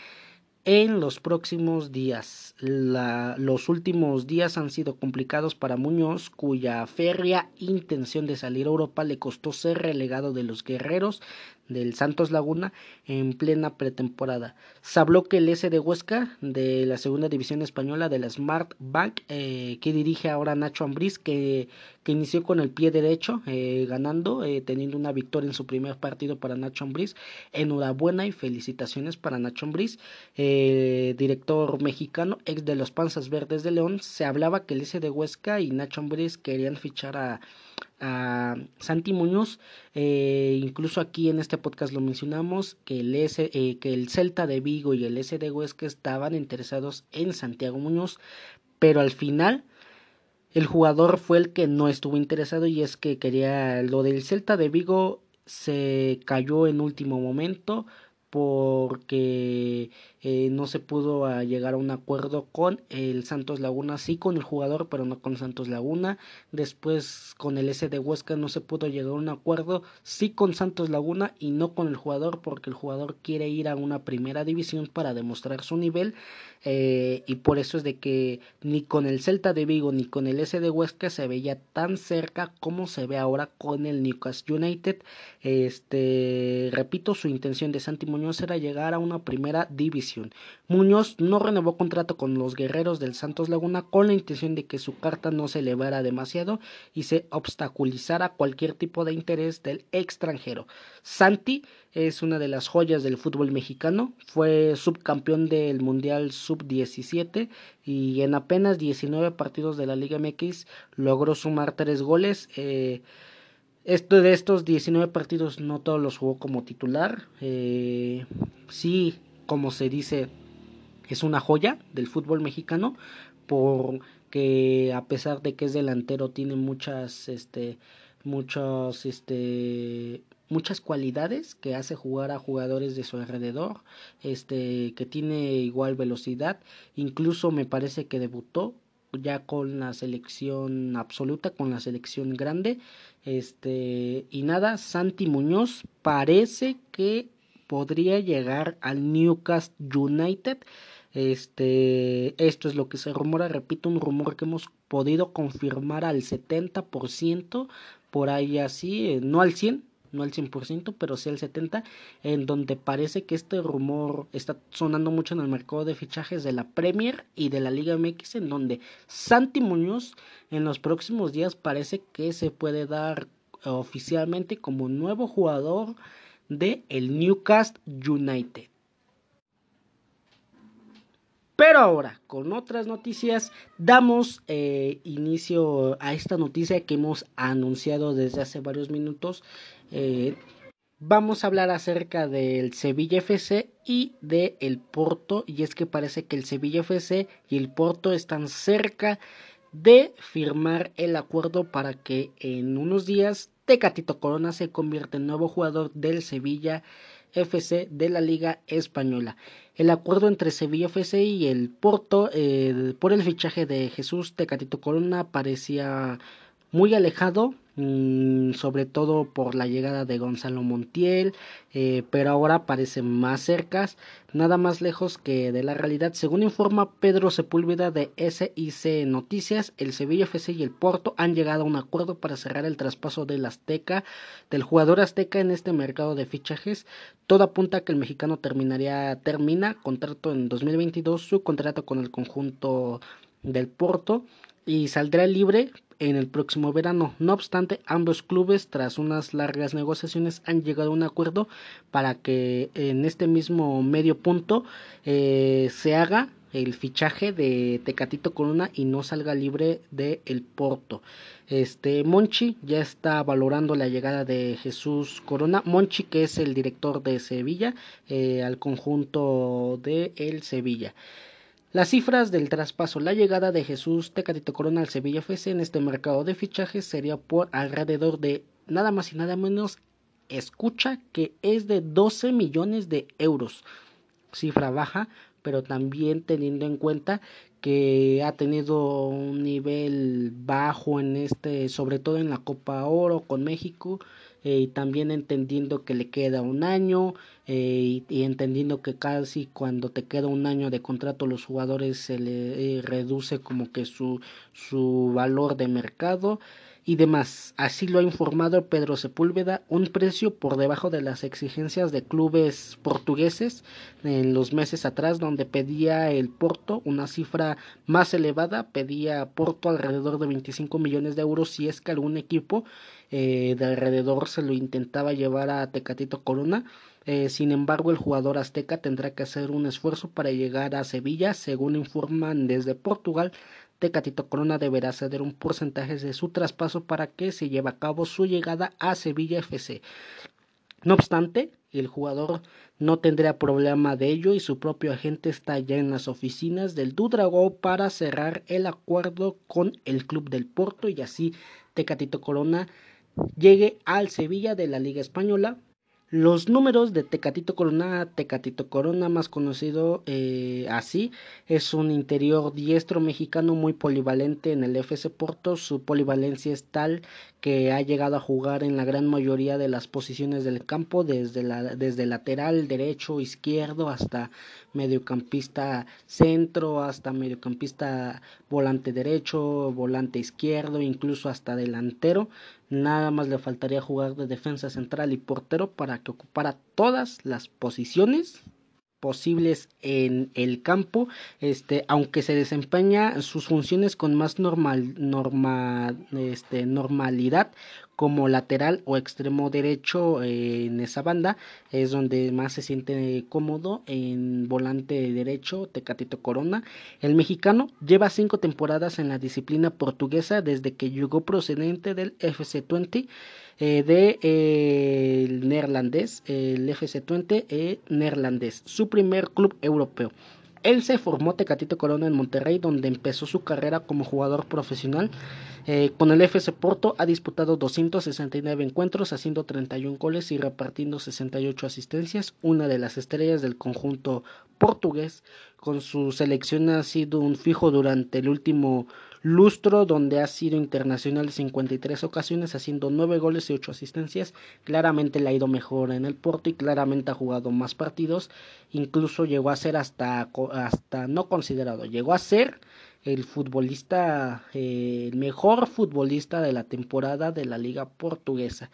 en los próximos días. los últimos días han sido complicados para Muñoz, cuya férrea intención de salir a Europa le costó ser relegado de los guerreros del Santos Laguna en plena pretemporada. Se habló que el S de Huesca de la segunda división española de la Smart Bank eh, que dirige ahora Nacho Ambriz que, que inició con el pie derecho eh, ganando eh, teniendo una victoria en su primer partido para Nacho Ambriz enhorabuena y felicitaciones para Nacho Ambriz director mexicano ex de los Panzas Verdes de León se hablaba que el S de Huesca y Nacho Ambriz querían fichar a a Santi Muñoz. Eh, incluso aquí en este podcast lo mencionamos que el, S, eh, que el Celta de Vigo y el S de Huesca estaban interesados en Santiago Muñoz, pero al final el jugador fue el que no estuvo interesado y es que quería lo del Celta de Vigo se cayó en último momento porque eh, no se pudo llegar a un acuerdo con el Santos Laguna, sí con el jugador, pero no con Santos Laguna. Después con el S de Huesca no se pudo llegar a un acuerdo, sí con Santos Laguna y no con el jugador, porque el jugador quiere ir a una primera división para demostrar su nivel. Eh, y por eso es de que ni con el Celta de Vigo ni con el S de Huesca se veía tan cerca como se ve ahora con el Newcastle United. Este, repito, su intención de Santi Muñoz era llegar a una primera división. Muñoz no renovó contrato con los guerreros del Santos Laguna con la intención de que su carta no se elevara demasiado y se obstaculizara cualquier tipo de interés del extranjero. Santi es una de las joyas del fútbol mexicano, fue subcampeón del Mundial Sub-17 y en apenas 19 partidos de la Liga MX logró sumar tres goles. Eh, esto de estos 19 partidos no todos los jugó como titular. Eh, sí, como se dice, es una joya del fútbol mexicano, porque a pesar de que es delantero, tiene muchas, este, muchos, este, muchas cualidades que hace jugar a jugadores de su alrededor, este, que tiene igual velocidad, incluso me parece que debutó ya con la selección absoluta, con la selección grande, este, y nada, Santi Muñoz parece que podría llegar al Newcastle United. Este, esto es lo que se rumora, repito, un rumor que hemos podido confirmar al 70%, por ahí así, eh, no al 100, no al 100%, pero sí al 70%, en donde parece que este rumor está sonando mucho en el mercado de fichajes de la Premier y de la Liga MX, en donde Santi Muñoz en los próximos días parece que se puede dar oficialmente como nuevo jugador de el Newcastle United. Pero ahora, con otras noticias, damos eh, inicio a esta noticia que hemos anunciado desde hace varios minutos. Eh, vamos a hablar acerca del Sevilla FC y de el Porto. Y es que parece que el Sevilla FC y el Porto están cerca de firmar el acuerdo para que en unos días Tecatito Corona se convierte en nuevo jugador del Sevilla FC de la Liga Española. El acuerdo entre Sevilla FC y el Porto eh, por el fichaje de Jesús Tecatito Corona parecía muy alejado Mm, sobre todo por la llegada de Gonzalo Montiel, eh, pero ahora parece más cercas, nada más lejos que de la realidad. Según informa Pedro Sepúlveda de SIC Noticias, el Sevilla FC y el Porto han llegado a un acuerdo para cerrar el traspaso del Azteca, del jugador Azteca en este mercado de fichajes. Todo apunta a que el mexicano terminaría, termina contrato en 2022, su contrato con el conjunto del Porto y saldrá libre en el próximo verano. No obstante, ambos clubes, tras unas largas negociaciones, han llegado a un acuerdo para que en este mismo medio punto eh, se haga el fichaje de Tecatito Corona y no salga libre de el Porto. Este Monchi ya está valorando la llegada de Jesús Corona. Monchi, que es el director de Sevilla, eh, al conjunto de el Sevilla. Las cifras del traspaso, la llegada de Jesús Tecatito Corona al Sevilla FC en este mercado de fichajes sería por alrededor de nada más y nada menos, escucha que es de 12 millones de euros. Cifra baja, pero también teniendo en cuenta que ha tenido un nivel bajo en este, sobre todo en la Copa Oro con México, eh, y también entendiendo que le queda un año eh, y, entendiendo que casi cuando te queda un año de contrato los jugadores se le eh, reduce como que su, su valor de mercado y demás. Así lo ha informado Pedro Sepúlveda, un precio por debajo de las exigencias de clubes portugueses en los meses atrás, donde pedía el Porto una cifra más elevada, pedía Porto alrededor de 25 millones de euros si es que algún equipo eh, de alrededor se lo intentaba llevar a Tecatito Corona. Eh, sin embargo, el jugador azteca tendrá que hacer un esfuerzo para llegar a Sevilla, según informan desde Portugal. Tecatito Corona deberá ceder un porcentaje de su traspaso para que se lleve a cabo su llegada a Sevilla FC. No obstante, el jugador no tendrá problema de ello y su propio agente está ya en las oficinas del Dudrago para cerrar el acuerdo con el club del Porto y así Tecatito Corona llegue al Sevilla de la Liga Española los números de Tecatito Corona, Tecatito Corona, más conocido eh, así, es un interior diestro mexicano muy polivalente en el FC Porto. Su polivalencia es tal que ha llegado a jugar en la gran mayoría de las posiciones del campo, desde, desde lateral, derecho, izquierdo, hasta mediocampista centro, hasta mediocampista volante derecho, volante izquierdo, incluso hasta delantero. Nada más le faltaría jugar de defensa central y portero para que ocupara todas las posiciones posibles en el campo, este, aunque se desempeña sus funciones con más normal, norma, este, normalidad como lateral o extremo derecho eh, en esa banda es donde más se siente cómodo en volante derecho Tecatito Corona. El mexicano lleva cinco temporadas en la disciplina portuguesa desde que llegó procedente del FC20 eh, de eh, el neerlandés el FC20 neerlandés su primer club europeo él se formó Tecatito Corona en Monterrey, donde empezó su carrera como jugador profesional. Eh, con el FC Porto ha disputado 269 encuentros, haciendo 31 goles y repartiendo 68 asistencias. Una de las estrellas del conjunto portugués. Con su selección ha sido un fijo durante el último lustro donde ha sido internacional 53 ocasiones haciendo 9 goles y 8 asistencias. Claramente le ha ido mejor en el Porto y claramente ha jugado más partidos. Incluso llegó a ser hasta, hasta no considerado, llegó a ser el futbolista, eh, el mejor futbolista de la temporada de la liga portuguesa.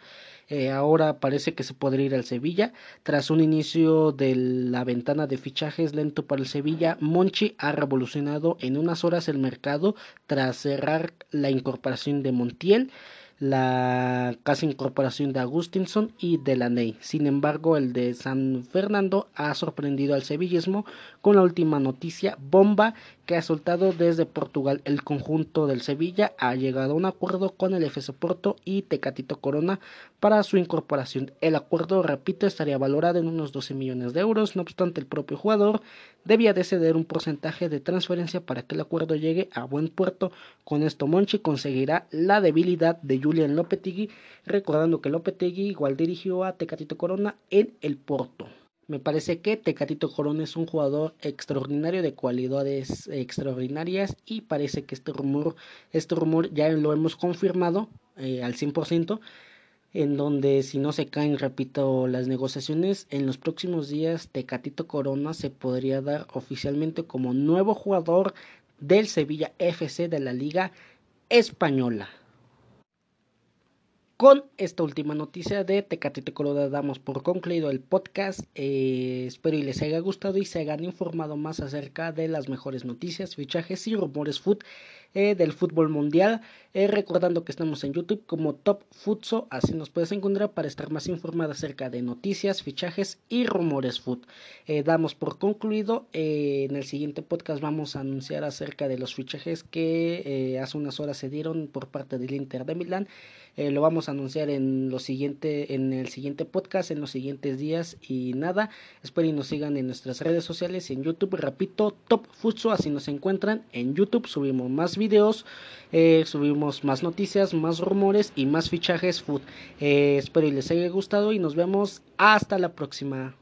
Eh, ahora parece que se podría ir al Sevilla. Tras un inicio de la ventana de fichajes lento para el Sevilla, Monchi ha revolucionado en unas horas el mercado tras cerrar la incorporación de Montiel la casi incorporación de Agustinson y Delaney. Sin embargo, el de San Fernando ha sorprendido al sevillismo con la última noticia bomba que ha soltado desde Portugal. El conjunto del Sevilla ha llegado a un acuerdo con el FC Porto y Tecatito Corona para su incorporación. El acuerdo, repito, estaría valorado en unos 12 millones de euros. No obstante, el propio jugador debía de ceder un porcentaje de transferencia para que el acuerdo llegue a buen puerto. Con esto, Monchi conseguirá la debilidad de Julian Lopetegui, recordando que Lopetegui igual dirigió a Tecatito Corona en el Porto. Me parece que Tecatito Corona es un jugador extraordinario de cualidades extraordinarias y parece que este rumor, este rumor ya lo hemos confirmado eh, al 100%, en donde si no se caen, repito, las negociaciones, en los próximos días Tecatito Corona se podría dar oficialmente como nuevo jugador del Sevilla FC de la Liga Española. Con esta última noticia de Tecatito Corona damos por concluido el podcast. Eh, espero y les haya gustado y se hayan informado más acerca de las mejores noticias, fichajes y rumores food eh, del fútbol mundial. Eh, recordando que estamos en YouTube como Top Futso, así nos puedes encontrar para estar más informado acerca de noticias, fichajes y rumores food. Eh, damos por concluido. en el siguiente podcast vamos a anunciar acerca de los fichajes que hace unas horas se dieron por parte del Inter de Milán. lo vamos a anunciar en, lo siguiente, en el siguiente podcast, en los siguientes días. Y nada, espero y nos sigan en nuestras redes sociales y en YouTube. Repito, Top Futso, así nos encuentran. En YouTube subimos más videos, subimos más noticias, más rumores y más fichajes food. Eh, espero y les haya gustado y nos vemos hasta la próxima.